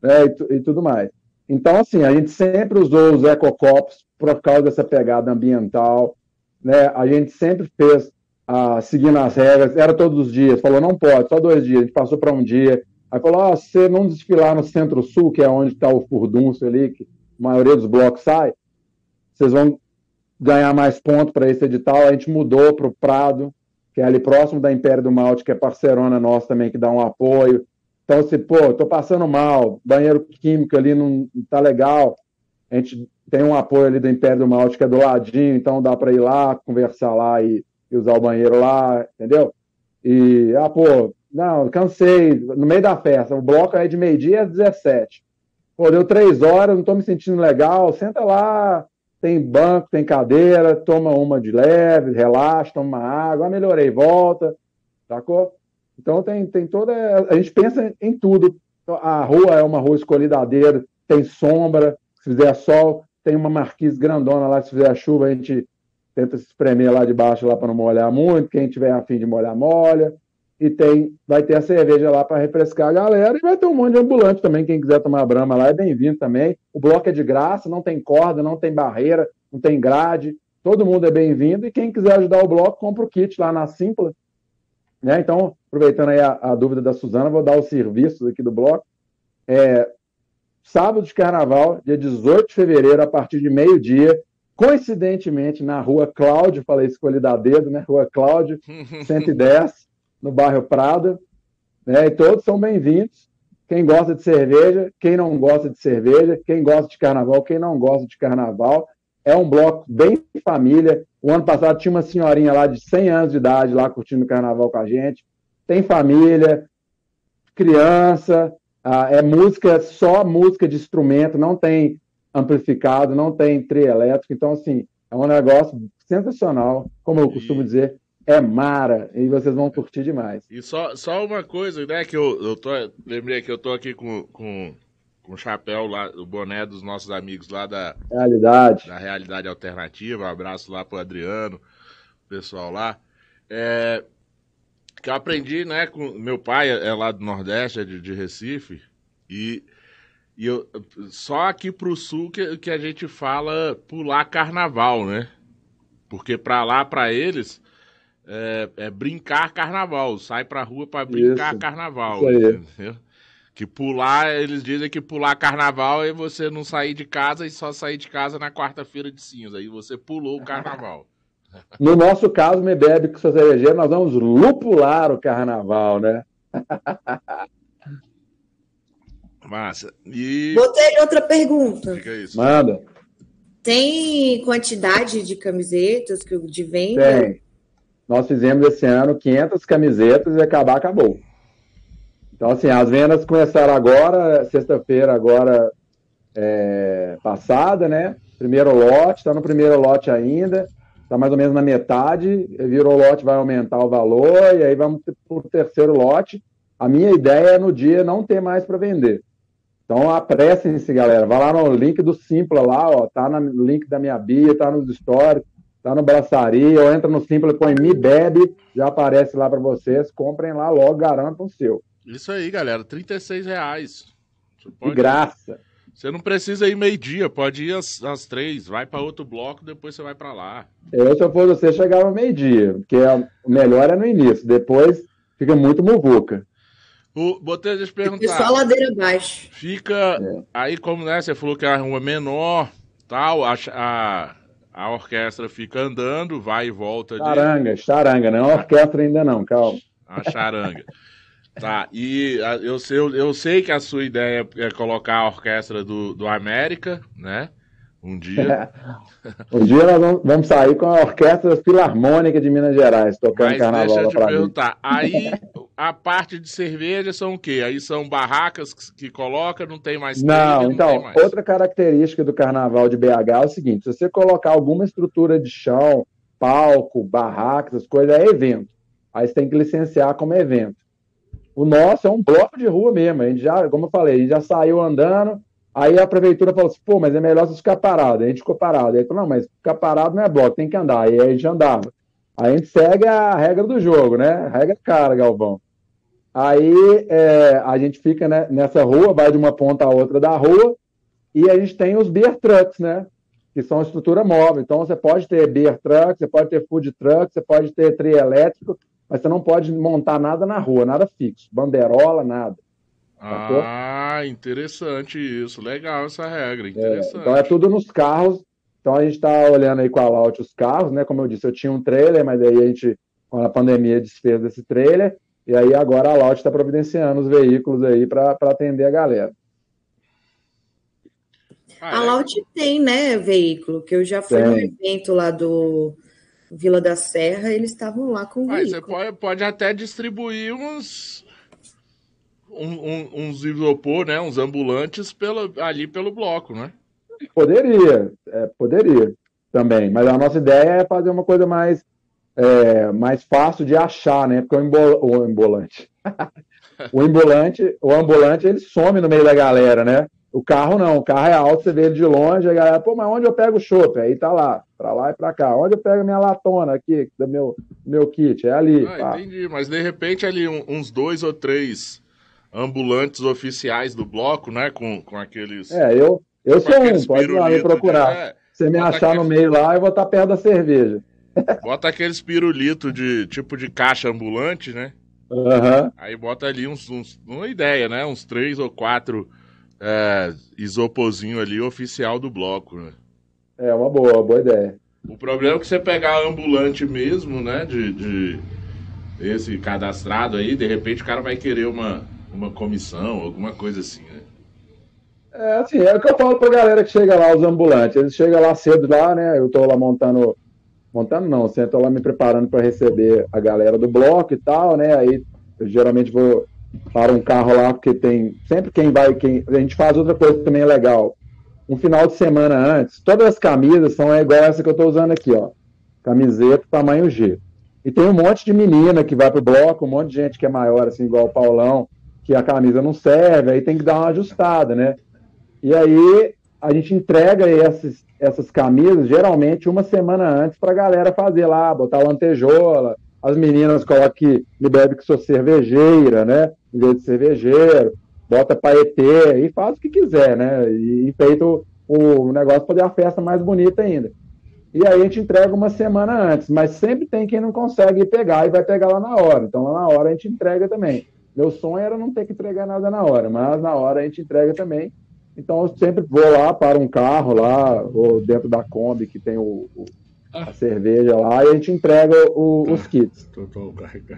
né, e, e tudo mais. Então, assim, a gente sempre usou os ecocopos por causa dessa pegada ambiental, né? A gente sempre fez ah, seguindo as regras, era todos os dias, falou não pode, só dois dias, a gente passou para um dia, Aí falou: ah, você não desfilar no centro-sul, que é onde está o furdunço ali, que a maioria dos blocos sai, vocês vão ganhar mais pontos para esse edital. A gente mudou para o Prado, que é ali próximo da Império do Malte, que é parceirona nossa também, que dá um apoio. Então, se, pô, tô passando mal, banheiro químico ali não, não tá legal, a gente tem um apoio ali do Império do Malte, que é do ladinho, então dá para ir lá, conversar lá e, e usar o banheiro lá, entendeu? E, ah, pô, não, cansei. No meio da festa. O bloco é de meio-dia às 17. Pô, deu três horas, não estou me sentindo legal. Senta lá, tem banco, tem cadeira, toma uma de leve, relaxa, toma uma água, melhorei, volta, sacou? Então tem, tem toda. A gente pensa em tudo. A rua é uma rua escolhida a dedo, tem sombra, se fizer sol, tem uma marquise grandona lá, se fizer chuva, a gente tenta se espremer lá de baixo lá para não molhar muito. Quem tiver afim de molhar, molha e tem, vai ter a cerveja lá para refrescar a galera e vai ter um monte de ambulante também. Quem quiser tomar brama lá é bem-vindo também. O bloco é de graça, não tem corda, não tem barreira, não tem grade. Todo mundo é bem-vindo e quem quiser ajudar o bloco, compra o kit lá na Simpla. Né? Então, aproveitando aí a, a, dúvida da Suzana, vou dar os serviços aqui do bloco. É, sábado de carnaval, dia 18 de fevereiro, a partir de meio-dia, coincidentemente na rua Cláudio, falei escolhi da dedo, né? Rua Cláudio, 110 no bairro Prado, né? E todos são bem-vindos. Quem gosta de cerveja, quem não gosta de cerveja, quem gosta de carnaval, quem não gosta de carnaval. é um bloco bem família. O ano passado tinha uma senhorinha lá de 100 anos de idade lá curtindo o carnaval com a gente. Tem família, criança, ah, é música, só música de instrumento, não tem amplificado, não tem trio elétrico. Então, assim, é um negócio sensacional, como eu costumo dizer, é mara, e vocês vão curtir demais. E só, só uma coisa, né, que eu, eu tô, lembrei que eu tô aqui com, com, com o chapéu lá, o boné dos nossos amigos lá da Realidade, da Realidade Alternativa, um abraço lá pro Adriano, pessoal lá. É, que eu aprendi, né, com meu pai é lá do Nordeste, é de, de Recife, e e eu, só aqui pro sul que, que a gente fala pular carnaval, né? Porque pra lá, pra eles, é, é brincar carnaval. Sai pra rua pra brincar isso, carnaval. Isso entendeu? Que pular, eles dizem que pular carnaval é você não sair de casa e só sair de casa na quarta-feira de cinza. Aí você pulou o carnaval. No nosso caso, me bebe com sua cervejeira, nós vamos lupular o carnaval, né? Massa. E... Botei outra pergunta. Fica isso. Manda. Tem quantidade de camisetas de venda? Tem. Nós fizemos esse ano 500 camisetas e acabar, acabou. Então, assim, as vendas começaram agora, sexta-feira, agora é, passada, né? Primeiro lote, está no primeiro lote ainda, está mais ou menos na metade, virou lote, vai aumentar o valor, e aí vamos para o terceiro lote. A minha ideia é no dia não ter mais para vender. Então apressem-se, galera. Vai lá no link do Simpla lá, ó. Tá no link da minha bio, tá nos stories, tá no braçaria, ou entra no Simpla, põe Me Bebe, já aparece lá para vocês. Comprem lá logo, garantam o seu. Isso aí, galera. 36 reais. Pode... De graça. Você não precisa ir meio-dia, pode ir às, às três, vai para outro bloco, depois você vai para lá. Eu, se eu fosse você, chegava meio-dia, porque o melhor é no início, depois fica muito muvuca. O, botei deixa eu perguntar. Só ladeira abaixo. Fica. É. Aí, como né, você falou que a rua é menor, tal, a, a, a orquestra fica andando, vai e volta. Charanga, de... charanga, não é orquestra ainda não, calma. A charanga. tá, e eu, eu, eu sei que a sua ideia é colocar a orquestra do, do América, né? Um dia. um dia nós vamos sair com a Orquestra Filarmônica de Minas Gerais, tocando Mas carnaval. Deixa eu te perguntar. Mim. Aí a parte de cerveja são o quê? Aí são barracas que, que coloca, não tem mais. Não, não então, outra característica do carnaval de BH é o seguinte: se você colocar alguma estrutura de chão, palco, barracas, essas coisas, é evento. Aí você tem que licenciar como evento. O nosso é um bloco de rua mesmo. A gente já, como eu falei, a gente já saiu andando Aí a prefeitura falou assim, pô, mas é melhor você ficar parado. A gente ficou parado. Aí falou, não, mas ficar parado não é bloco, tem que andar. Aí a gente andava. A gente segue a regra do jogo, né? A regra cara, Galvão. Aí é, a gente fica né, nessa rua, vai de uma ponta a outra da rua, e a gente tem os beer trucks, né? Que são estrutura móvel. Então você pode ter beer truck, você pode ter food truck, você pode ter trio elétrico, mas você não pode montar nada na rua, nada fixo, bandeirola, nada. Ah, interessante isso. Legal essa regra. Interessante. É, então é tudo nos carros. Então a gente está olhando aí com a Laut os carros, né? Como eu disse, eu tinha um trailer, mas aí a gente, com a pandemia, desfez esse trailer. E aí agora a Laut está providenciando os veículos aí para atender a galera. Ah, a é? Laut tem, né, veículo, que eu já fui tem. no evento lá do Vila da Serra, eles estavam lá com o Mas veículo. Você pode, pode até distribuir uns um, um, uns isopor, né? Uns ambulantes pelo, ali pelo bloco, né? Poderia, é, poderia também. Mas a nossa ideia é fazer uma coisa mais, é, mais fácil de achar, né? Porque o, embol, o ambulante. o ambulante, o ambulante, ele some no meio da galera, né? O carro não, o carro é alto, você vê ele de longe, a galera, pô, mas onde eu pego o chopp? Aí tá lá, pra lá e pra cá. Onde eu pego minha latona aqui, do meu, meu kit? É ali. Ah, entendi, mas de repente ali uns dois ou três ambulantes oficiais do bloco, né? Com, com aqueles. É, eu, eu sou um, pode ir lá me procurar. De, é, Você me achar aqueles... no meio lá, eu vou estar perto da cerveja. Bota aqueles pirulitos de tipo de caixa ambulante, né? Uhum. Aí bota ali uns, uns, uma ideia, né? Uns três ou quatro é, isopozinho ali oficial do bloco, né? É uma boa, uma boa ideia. O problema é que você pegar ambulante mesmo, né? De, de esse cadastrado aí, de repente o cara vai querer uma uma comissão, alguma coisa assim, né? É assim, é o que eu falo pra galera que chega lá, os ambulantes. Eles chegam lá cedo lá, né? Eu tô lá montando. Montando não, assim, eu tô lá me preparando para receber a galera do bloco e tal, né? Aí eu geralmente vou para um carro lá, porque tem. Sempre quem vai, quem. A gente faz outra coisa também legal. Um final de semana antes, todas as camisas são igual essa que eu tô usando aqui, ó. Camiseta tamanho G. E tem um monte de menina que vai pro bloco, um monte de gente que é maior, assim, igual o Paulão, que a camisa não serve, aí tem que dar uma ajustada, né? E aí a gente entrega essas, essas camisas geralmente uma semana antes para a galera fazer lá, botar lantejola. As meninas colocam que me bebe que sou cervejeira, né? Em vez de cervejeiro, bota paetê e faz o que quiser, né? E, e feito o, o negócio fazer a festa mais bonita ainda. E aí a gente entrega uma semana antes, mas sempre tem quem não consegue pegar e vai pegar lá na hora. Então lá na hora a gente entrega também. Meu sonho era não ter que entregar nada na hora, mas na hora a gente entrega também. Então eu sempre vou lá para um carro lá, ou dentro da Kombi que tem o, o a cerveja lá, e a gente entrega o, os kits.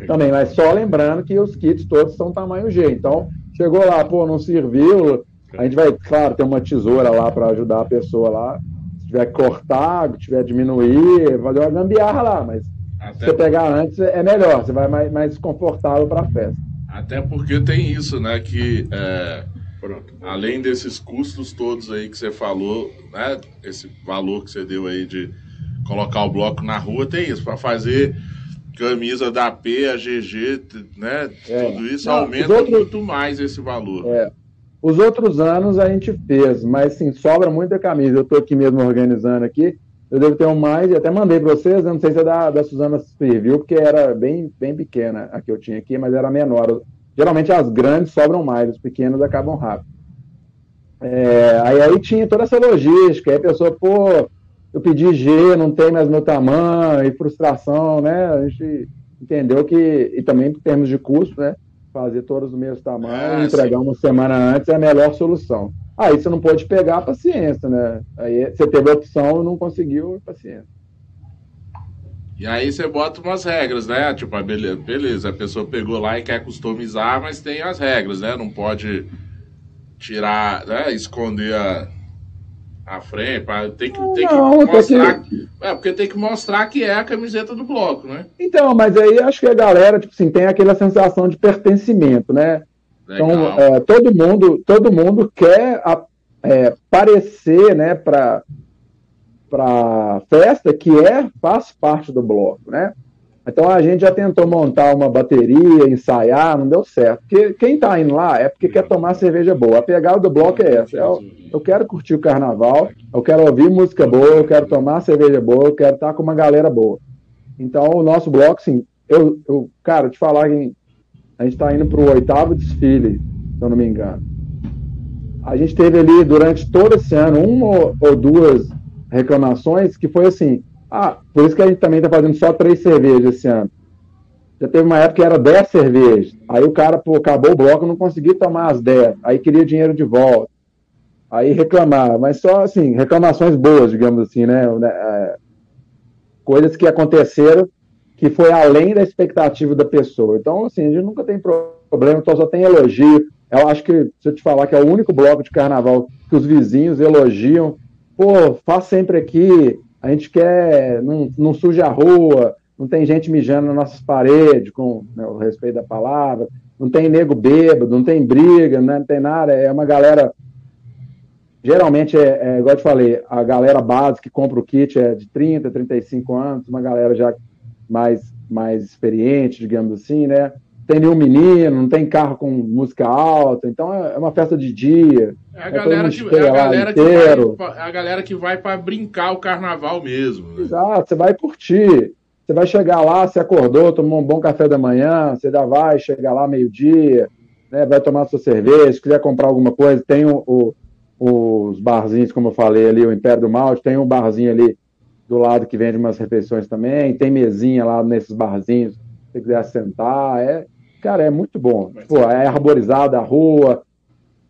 Também, mas só lembrando que os kits todos são tamanho G. Então, chegou lá, pô, não serviu, a gente vai, claro, ter uma tesoura lá para ajudar a pessoa lá. Se tiver que cortar, se tiver que diminuir, fazer uma gambiarra lá, mas Até se você pegar antes é melhor, você vai mais, mais confortável para a festa. Até porque tem isso, né, que é. Além desses custos todos aí que você falou, né? Esse valor que você deu aí de colocar o bloco na rua, tem isso, para fazer camisa da P, a GG, né? É. Tudo isso Não, aumenta outros... muito mais esse valor. É. Os outros anos a gente fez, mas sim, sobra muita camisa. Eu estou aqui mesmo organizando aqui. Eu devo ter um mais, e até mandei para vocês, eu não sei se é da, da Suzana serviu, porque era bem, bem pequena a que eu tinha aqui, mas era menor. Geralmente as grandes sobram mais, os pequenos acabam rápido. É, aí, aí tinha toda essa logística, aí a pessoa, pô, eu pedi G, não tem mais meu tamanho, e frustração, né? A gente entendeu que, e também em termos de custo, né? Fazer todos do mesmo tamanho, ah, entregar sim. uma semana antes é a melhor solução. Aí você não pode pegar a paciência, né? Aí você teve a opção e não conseguiu, paciência. E aí você bota umas regras, né? Tipo, a beleza, beleza, a pessoa pegou lá e quer customizar, mas tem as regras, né? Não pode tirar, né? Esconder a, a frente, tem que, tem que não, mostrar. Que... É, porque tem que mostrar que é a camiseta do bloco, né? Então, mas aí acho que a galera, tipo assim, tem aquela sensação de pertencimento, né? Então, Legal. Então, é, todo mundo, todo mundo quer é, parecer, né, para para festa que é faz parte do bloco, né? Então a gente já tentou montar uma bateria, ensaiar, não deu certo. Porque quem está indo lá é porque quer tomar cerveja boa. A pegada do bloco é essa. Eu, eu quero curtir o carnaval, eu quero ouvir música boa, eu quero tomar cerveja boa, eu quero estar com uma galera boa. Então o nosso bloco, assim, eu, eu cara, te falar que a gente está indo para o oitavo desfile, se eu não me engano. A gente teve ali durante todo esse ano uma ou duas reclamações que foi assim, ah, por isso que a gente também está fazendo só três cervejas esse ano. Já teve uma época que era dez cervejas. Aí o cara, pô, acabou o bloco, não conseguia tomar as dez. Aí queria dinheiro de volta. Aí reclamava, mas só assim, reclamações boas, digamos assim, né? É, coisas que aconteceram que foi além da expectativa da pessoa. Então, assim, a gente nunca tem problema, então só tem elogio. Eu acho que, se eu te falar que é o único bloco de carnaval que os vizinhos elogiam pô, faz sempre aqui, a gente quer, não, não suja a rua, não tem gente mijando nas nossas paredes, com né, o respeito da palavra, não tem nego bêbado, não tem briga, né, não tem nada, é uma galera. Geralmente, é, é, igual eu te falei, a galera base que compra o kit é de 30, 35 anos, uma galera já mais, mais experiente, digamos assim, né? tem nenhum menino, não tem carro com música alta, então é, é uma festa de dia. É a é galera, que, é a galera que vai, a galera que vai para brincar o carnaval mesmo. Né? Exato, você vai curtir. Você vai chegar lá, você acordou, tomou um bom café da manhã, você já vai chegar lá meio-dia, né, vai tomar sua cerveja, se quiser comprar alguma coisa, tem o, o, os barzinhos, como eu falei ali, o Império do Malte, tem um barzinho ali do lado que vende umas refeições também, tem mesinha lá nesses barzinhos, se você quiser sentar, é, Cara, é muito bom. Pô, é arborizada a rua.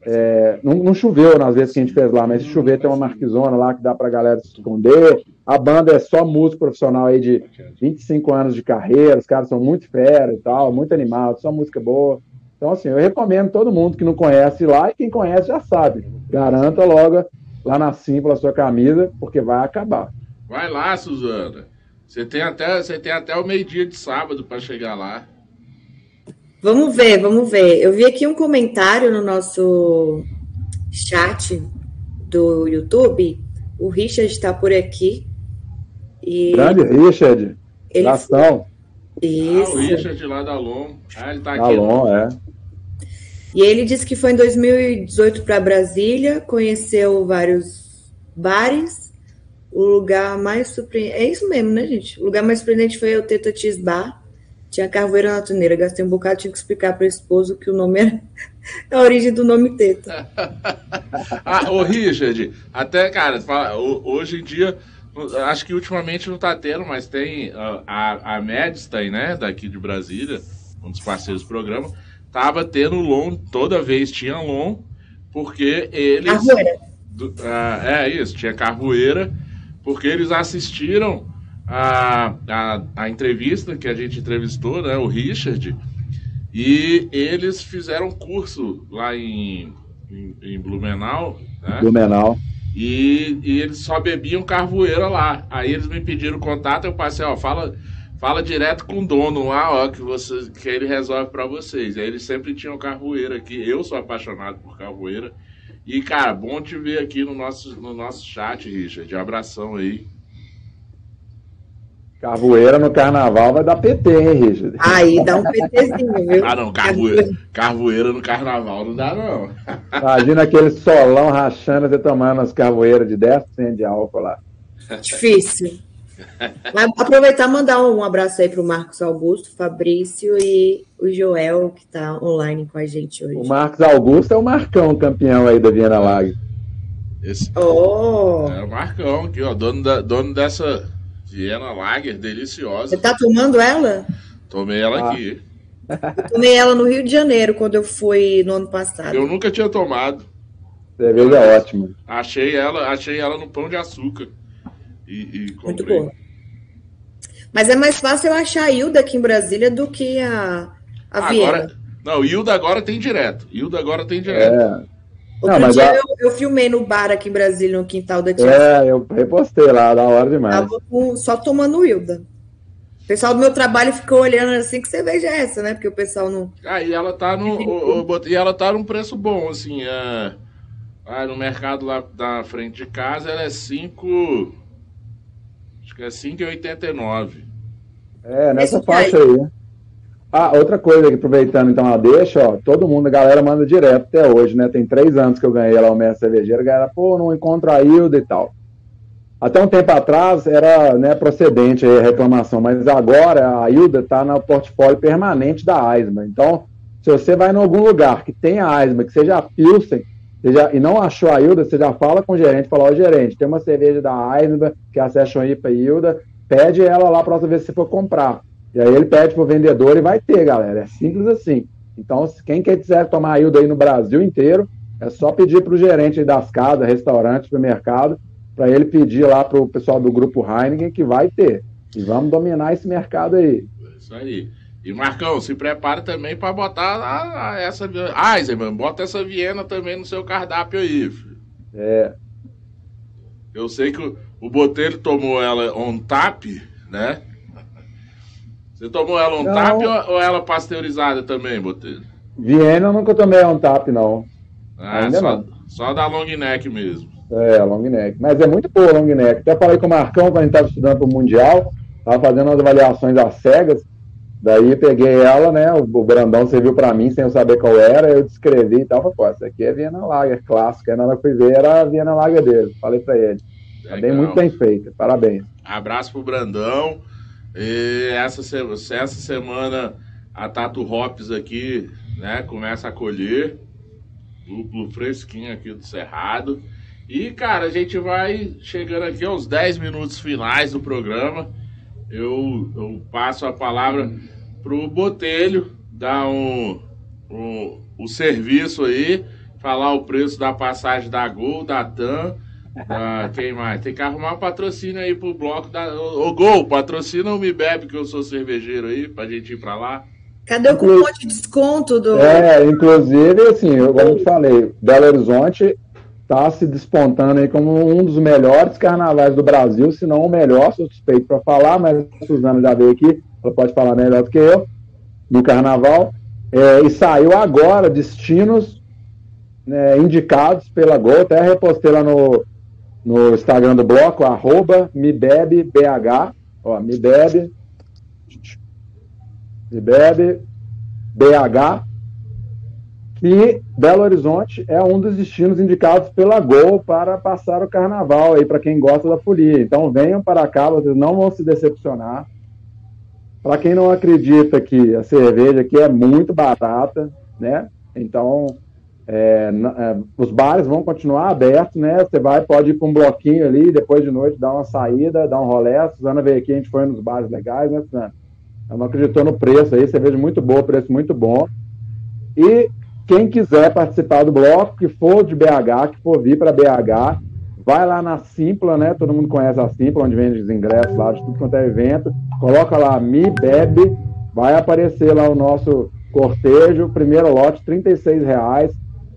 É, não, não, choveu nas vezes que a gente fez lá, mas se chover tem uma marquizona lá que dá pra galera se esconder. A banda é só músico profissional aí de 25 anos de carreira, os caras são muito fera e tal, muito animados, só música boa. Então, assim, eu recomendo todo mundo que não conhece lá e quem conhece já sabe. garanta logo lá na Simpla a sua camisa, porque vai acabar. Vai lá, Suzana. Você tem até, você tem até o meio-dia de sábado para chegar lá. Vamos ver, vamos ver. Eu vi aqui um comentário no nosso chat do YouTube. O Richard está por aqui. E Grande Richard. Ele Gastão. Isso. Ah, o Richard lá da Lom. Ah, ele tá aqui. Lom, é. E ele disse que foi em 2018 para Brasília, conheceu vários bares. O lugar mais surpreendente. É isso mesmo, né, gente? O lugar mais surpreendente foi o Teta Cheese Bar. Tinha carvoeira na tuneira. Gastei um bocado, tinha que explicar para o esposo que o nome era a origem do nome Teta. ah, ô Richard, até, cara, hoje em dia acho que ultimamente não está tendo, mas tem a, a, a Medstein, né, daqui de Brasília, um dos parceiros do programa, tava tendo LON, toda vez tinha LON, porque eles... Carroeira. Do, ah, é isso, tinha carroeira, porque eles assistiram a, a, a entrevista que a gente entrevistou, né, o Richard, e eles fizeram curso lá em, em, em Blumenau, né? Blumenau. E, e eles só bebiam carvoeira lá. Aí eles me pediram contato, eu passei, ó, fala, fala direto com o dono lá, ó, que, você, que ele resolve para vocês. Aí eles sempre tinham carvoeira aqui. Eu sou apaixonado por carvoeira. E, cara, bom te ver aqui no nosso, no nosso chat, Richard. Abração aí. Carvoeira no carnaval vai dar PT, hein, Richard? Aí dá um PTzinho, viu? Ah, não, carvoeira, carvoeira no carnaval não dá, não. Imagina aquele solão rachando você tomando as carvoeiras de 10% de álcool lá. Difícil. Mas aproveitar e mandar um abraço aí para o Marcos Augusto, Fabrício e o Joel, que está online com a gente hoje. O Marcos Augusto é o Marcão, campeão aí da Viena Lag. Esse... Oh. É o Marcão aqui, ó, dono, da, dono dessa Viena Lager, deliciosa. Você tá tomando ela? Tomei ela ah. aqui. Eu tomei ela no Rio de Janeiro, quando eu fui no ano passado. Eu nunca tinha tomado. Cerveja é ótima. Achei ela, achei ela no pão de açúcar. E, e Muito boa. Mas é mais fácil eu achar a Hilda aqui em Brasília do que a, a agora, Viena. Não, Hilda agora tem direto. Hilda agora tem direto. É. Outro não, dia a... eu, eu, filmei no bar aqui em Brasília, no quintal da tia. É, eu repostei lá, da hora demais. Tava com, só tomando Wilda. O pessoal do meu trabalho ficou olhando assim, que cerveja é essa, né? Porque o pessoal não. Ah, e ela tá no. o, o, e ela tá num preço bom, assim. É, ah, no mercado lá da frente de casa, ela é 5. Acho que é 5,89. É, nessa faixa aí. né? Ah, outra coisa que aproveitando então a deixa, ó, todo mundo, a galera manda direto até hoje, né? Tem três anos que eu ganhei lá o Mestre Cervejeiro, a galera, pô, não encontro a Hilda e tal. Até um tempo atrás era né, procedente a reclamação, mas agora a Hilda está no portfólio permanente da AISMA. Então, se você vai em algum lugar que tenha AISMA, que seja a Pilsen, seja, e não achou a Hilda, você já fala com o gerente, fala, ó, gerente, tem uma cerveja da AISMA, que é a Session IPA Hilda, pede ela lá para ver se for comprar. E aí ele pede pro vendedor e vai ter, galera. É simples assim. Então, quem quiser tomar Ailda aí no Brasil inteiro, é só pedir para o gerente das casas, restaurantes, supermercado, para ele pedir lá para o pessoal do grupo Heineken que vai ter. E vamos dominar esse mercado aí. Isso aí. E Marcão, se prepare também para botar a, a, essa. Eisenman, bota essa Viena também no seu cardápio aí. Filho. É. Eu sei que o, o Botelho tomou ela on tap, né? Você tomou ela on não. tap ou, ou ela pasteurizada também, Botelho? Viena eu nunca tomei on tap, não. Ah, Ainda só, não. só da long neck mesmo. É, long neck. Mas é muito boa long neck. Até falei com o Marcão quando a gente estava estudando para o Mundial, estava fazendo umas avaliações às cegas. Daí peguei ela, né? O, o Brandão serviu para mim sem eu saber qual era, eu descrevi e tal. Falei, pô, essa aqui é Viena Lager clássica. Aí na hora que fui ver, era a Viena Lager dele. Falei para ele. Tá bem, muito bem feita. Parabéns. Abraço pro Brandão. E essa, essa semana a Tato Hops aqui, né, começa a colher. Duplo fresquinho aqui do Cerrado. E, cara, a gente vai chegando aqui aos 10 minutos finais do programa. Eu, eu passo a palavra pro Botelho, dar um, um, o serviço aí, falar o preço da passagem da Gol, da TAM ah, quem mais? Tem que arrumar um patrocínio aí pro bloco da. Ô, Gol, patrocina o Me Bebe, que eu sou cervejeiro aí, pra gente ir pra lá. Cadê o cupom de desconto do. É, inclusive, assim, eu, como eu falei, Belo Horizonte está se despontando aí como um dos melhores carnavais do Brasil, se não o melhor, sou suspeito para falar, mas a Suzana já veio aqui, ela pode falar melhor do que eu, no carnaval. É, e saiu agora destinos né, indicados pela Gol, até repostei lá no, no Instagram do bloco, arroba MeBebeBH, ó, MeBebe, MeBebe, BH, que Belo Horizonte é um dos destinos indicados pela Gol para passar o carnaval aí para quem gosta da folia. Então venham para cá, vocês não vão se decepcionar. Para quem não acredita que a cerveja aqui é muito barata, né? Então, é, é, os bares vão continuar abertos, né? Você vai, pode ir para um bloquinho ali, depois de noite dar uma saída, dar um rolê. A Suzana veio aqui, a gente foi nos bares legais, né, Suzana? Ela não acreditou no preço aí, cerveja muito boa, preço muito bom. E quem quiser participar do bloco, que for de BH, que for vir para BH, vai lá na Simpla, né? Todo mundo conhece a Simpla, onde vende os ingressos lá de tudo quanto é evento. Coloca lá Me Bebe, vai aparecer lá o nosso cortejo, primeiro lote, 36 reais.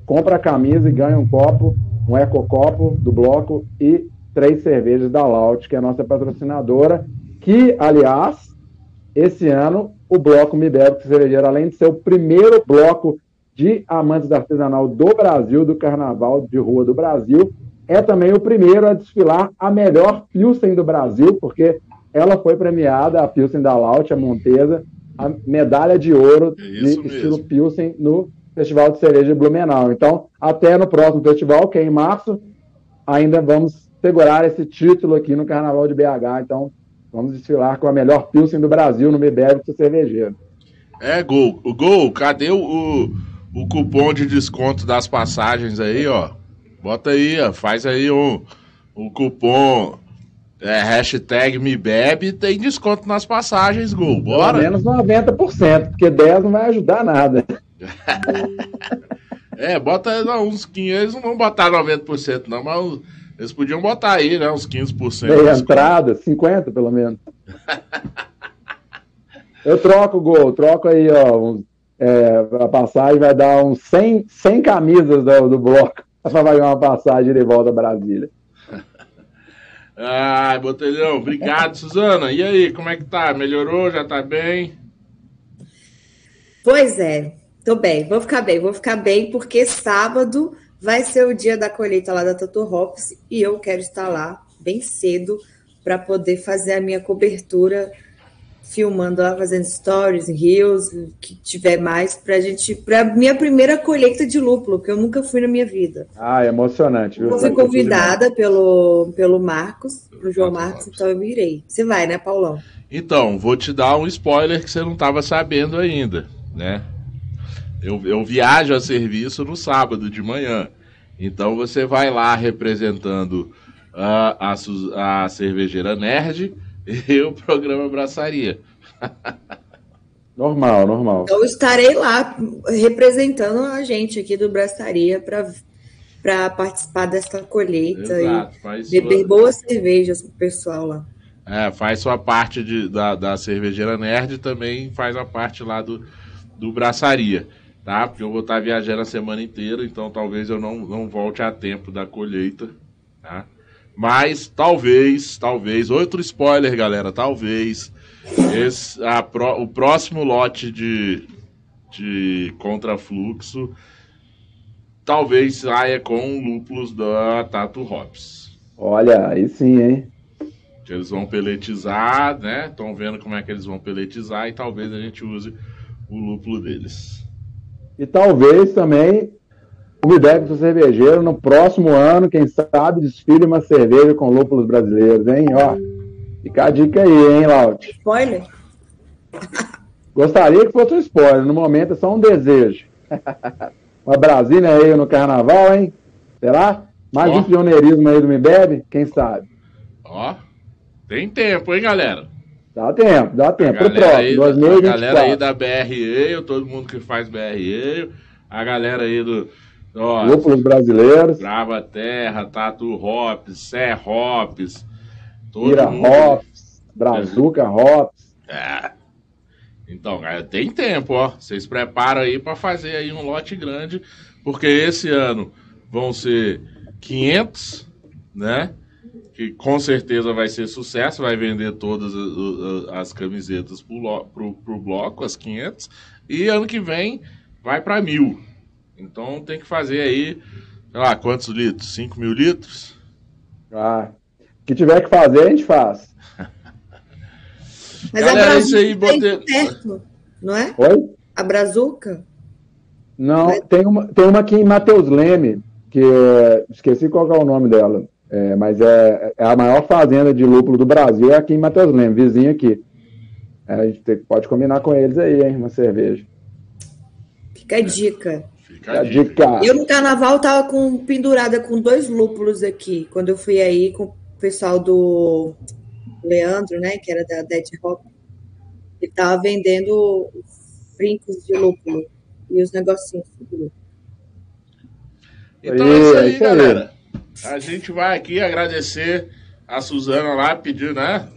Compra a camisa e ganha um copo, um ecocopo do bloco e três cervejas da Laut, que é a nossa patrocinadora, que, aliás, esse ano o bloco Me Bebe Cervejeiro, além de ser o primeiro bloco de amantes do artesanal do Brasil, do Carnaval de Rua do Brasil, é também o primeiro a desfilar a melhor Pilsen do Brasil, porque ela foi premiada, a Pilsen da Laut, a Montesa, a medalha de ouro é de mesmo. estilo Pilsen no Festival de Cereja de Blumenau. Então, até no próximo festival, que é em março, ainda vamos segurar esse título aqui no Carnaval de BH. Então, vamos desfilar com a melhor Pilsen do Brasil no Mebebe Cervejeiro. É, Gol. O Gol, cadê o, o, o cupom de desconto das passagens aí, ó? Bota aí, ó, faz aí o, o cupom é, hashtag me bebe tem desconto nas passagens, Gol. Bora? Pelo menos 90%, porque 10 não vai ajudar nada. é, bota não, uns 15, eles não vão botar 90% não, mas eles podiam botar aí, né, uns 15%. Meia entrada, 50 pelo menos. Eu troco, Gol, troco aí, ó, uns, é, a passagem vai dar uns 100, 100 camisas do, do bloco para fazer uma passagem de volta a Brasília. Ai, Botelhão, obrigado, Suzana. E aí, como é que tá? Melhorou? Já tá bem? Pois é, tô bem, vou ficar bem, vou ficar bem, porque sábado vai ser o dia da colheita lá da Tatu Hops e eu quero estar lá bem cedo para poder fazer a minha cobertura filmando lá, fazendo stories, reels, que tiver mais, pra gente, pra minha primeira colheita de lúpulo, que eu nunca fui na minha vida. Ah, é emocionante. Viu? Eu fui convidada pelo, pelo Marcos, pro João Marcos, então eu irei. Você vai, né, Paulão? Então, vou te dar um spoiler que você não estava sabendo ainda, né? Eu, eu viajo a serviço no sábado de manhã. Então você vai lá representando a, a, a cervejeira Nerd e o programa Braçaria. normal, normal. Então estarei lá representando a gente aqui do Braçaria para participar dessa colheita Exato, e beber sua... boas cervejas pro pessoal lá. É, faz sua parte de, da, da cervejeira nerd também faz a parte lá do, do braçaria, tá? Porque eu vou estar viajando a semana inteira, então talvez eu não, não volte a tempo da colheita, tá? Mas talvez, talvez, outro spoiler, galera, talvez esse, a, pro, o próximo lote de, de contrafluxo talvez saia com lúpulos da Tato Hops. Olha, aí sim, hein? Que eles vão peletizar, né? Estão vendo como é que eles vão peletizar e talvez a gente use o lúpulo deles. E talvez também o Midébito Cervejeiro no próximo ano, quem sabe, desfile uma cerveja com lúpulos brasileiros, hein? Ó, fica a dica aí, hein, Laut? Spoiler? Gostaria que fosse um spoiler, no momento é só um desejo. uma Brasília aí no carnaval, hein? Será? Mais Ó. um pioneirismo aí do Me Bebe, quem sabe? Ó, tem tempo, hein, galera? Dá tempo, dá tempo. Pro próximo, aí, 2024. A galera aí da BRE, todo mundo que faz BRE, a galera aí do Lúpulos brasileiros. Brava Terra, Tatu Hops, Sé Hops. Ira mundo... Hops, Brazuca Hops. É. Então, cara, tem tempo, ó. Vocês preparam aí para fazer aí um lote grande, porque esse ano vão ser 500, né? Que com certeza vai ser sucesso, vai vender todas as camisetas pro, pro, pro bloco, as 500. E ano que vem vai para mil. Então tem que fazer aí, sei lá, quantos litros? 5 mil litros? Ah, que tiver que fazer, a gente faz. Mas Galera, a Brazuca aí, botei... perto, não é? Oi? A Brazuca? Não, Mas... tem, uma, tem uma aqui em Mateus Leme, que é, esqueci qual é o nome dela, é, mas é, é, a maior fazenda de lúpulo do Brasil, é aqui em Mateus Leme, vizinho aqui. É, a gente pode combinar com eles aí, hein, uma cerveja. Fica a dica. Fica a dica. Eu no carnaval tava com, pendurada com dois lúpulos aqui, quando eu fui aí com o pessoal do Leandro, né, que era da Dead Hop. Ele tava vendendo brincos de lúpulo e os negocinhos de lúpulo. Então é isso aí, galera. A gente vai aqui agradecer a Suzana lá, pedir, né?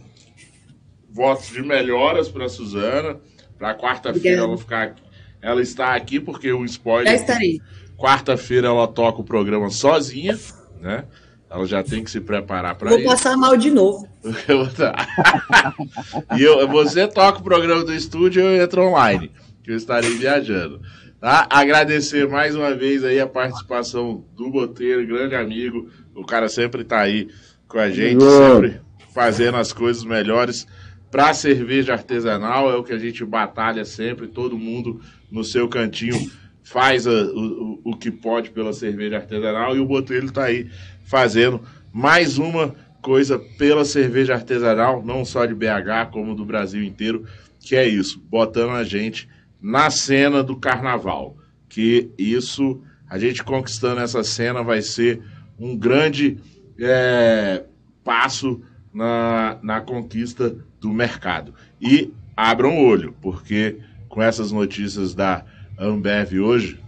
Votos de melhoras para a Suzana. Para quarta-feira ela ficar aqui ela está aqui porque o spoiler. Já estarei. Quarta-feira ela toca o programa sozinha, né? Ela já tem que se preparar para isso. Vou passar mal de novo. e eu, você toca o programa do estúdio e eu entro online, que eu estarei viajando. Tá? Agradecer mais uma vez aí a participação do Boteiro, grande amigo. O cara sempre está aí com a gente, sempre fazendo as coisas melhores para cerveja artesanal. É o que a gente batalha sempre, todo mundo no seu cantinho faz a, o, o que pode pela cerveja artesanal e o Botelho está aí fazendo mais uma coisa pela cerveja artesanal, não só de BH, como do Brasil inteiro, que é isso, botando a gente na cena do carnaval. Que isso, a gente conquistando essa cena vai ser um grande é, passo na, na conquista do mercado. E abram o olho, porque com essas notícias da Ambev hoje,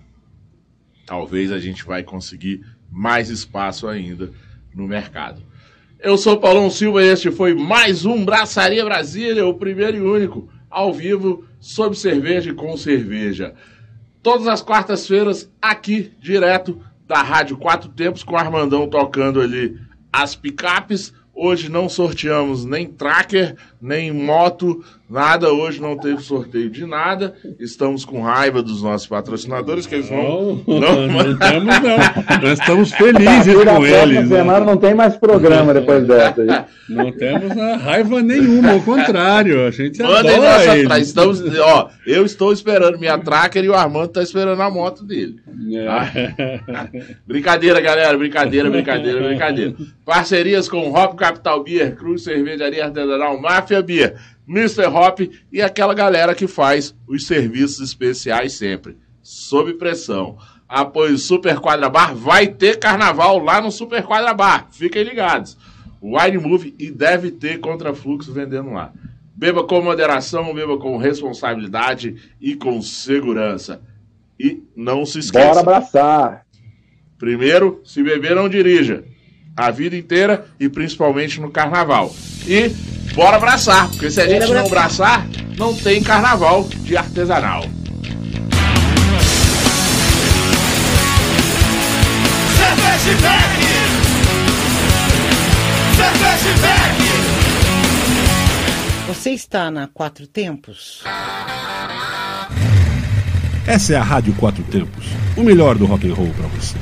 talvez a gente vai conseguir mais espaço ainda no mercado. Eu sou Paulão Silva e este foi mais um Braçaria Brasília, o primeiro e único ao vivo sobre cerveja e com cerveja. Todas as quartas-feiras aqui direto da Rádio Quatro Tempos com o Armandão tocando ali as picapes Hoje não sorteamos nem tracker, nem moto, nada. Hoje não teve sorteio de nada. Estamos com raiva dos nossos patrocinadores, que eles não. Não, não, não temos, não. Nós estamos felizes com eles. Né? semana não tem mais programa depois dessa. Não temos raiva nenhuma, ao contrário. A gente Mandem nossa eles. Estamos, ó, eu estou esperando minha tracker e o Armando está esperando a moto dele. É. Tá? brincadeira, galera. Brincadeira, brincadeira, brincadeira. Parcerias com Hop Capital Beer, Cruz Cervejaria Artesanal, Máfia Beer. Mr. Hop e aquela galera que faz os serviços especiais sempre, sob pressão. Apoio Super Quadra Bar, vai ter carnaval lá no Super Quadra Bar, fiquem ligados. Wine Move e deve ter contrafluxo vendendo lá. Beba com moderação, beba com responsabilidade e com segurança. E não se esqueça. Bora abraçar. Primeiro, se beber, não dirija. A vida inteira e principalmente no carnaval. E bora abraçar, porque se a gente não abraçar, não tem carnaval de artesanal. Você está na Quatro Tempos? Essa é a Rádio Quatro Tempos, o melhor do rock and roll para você.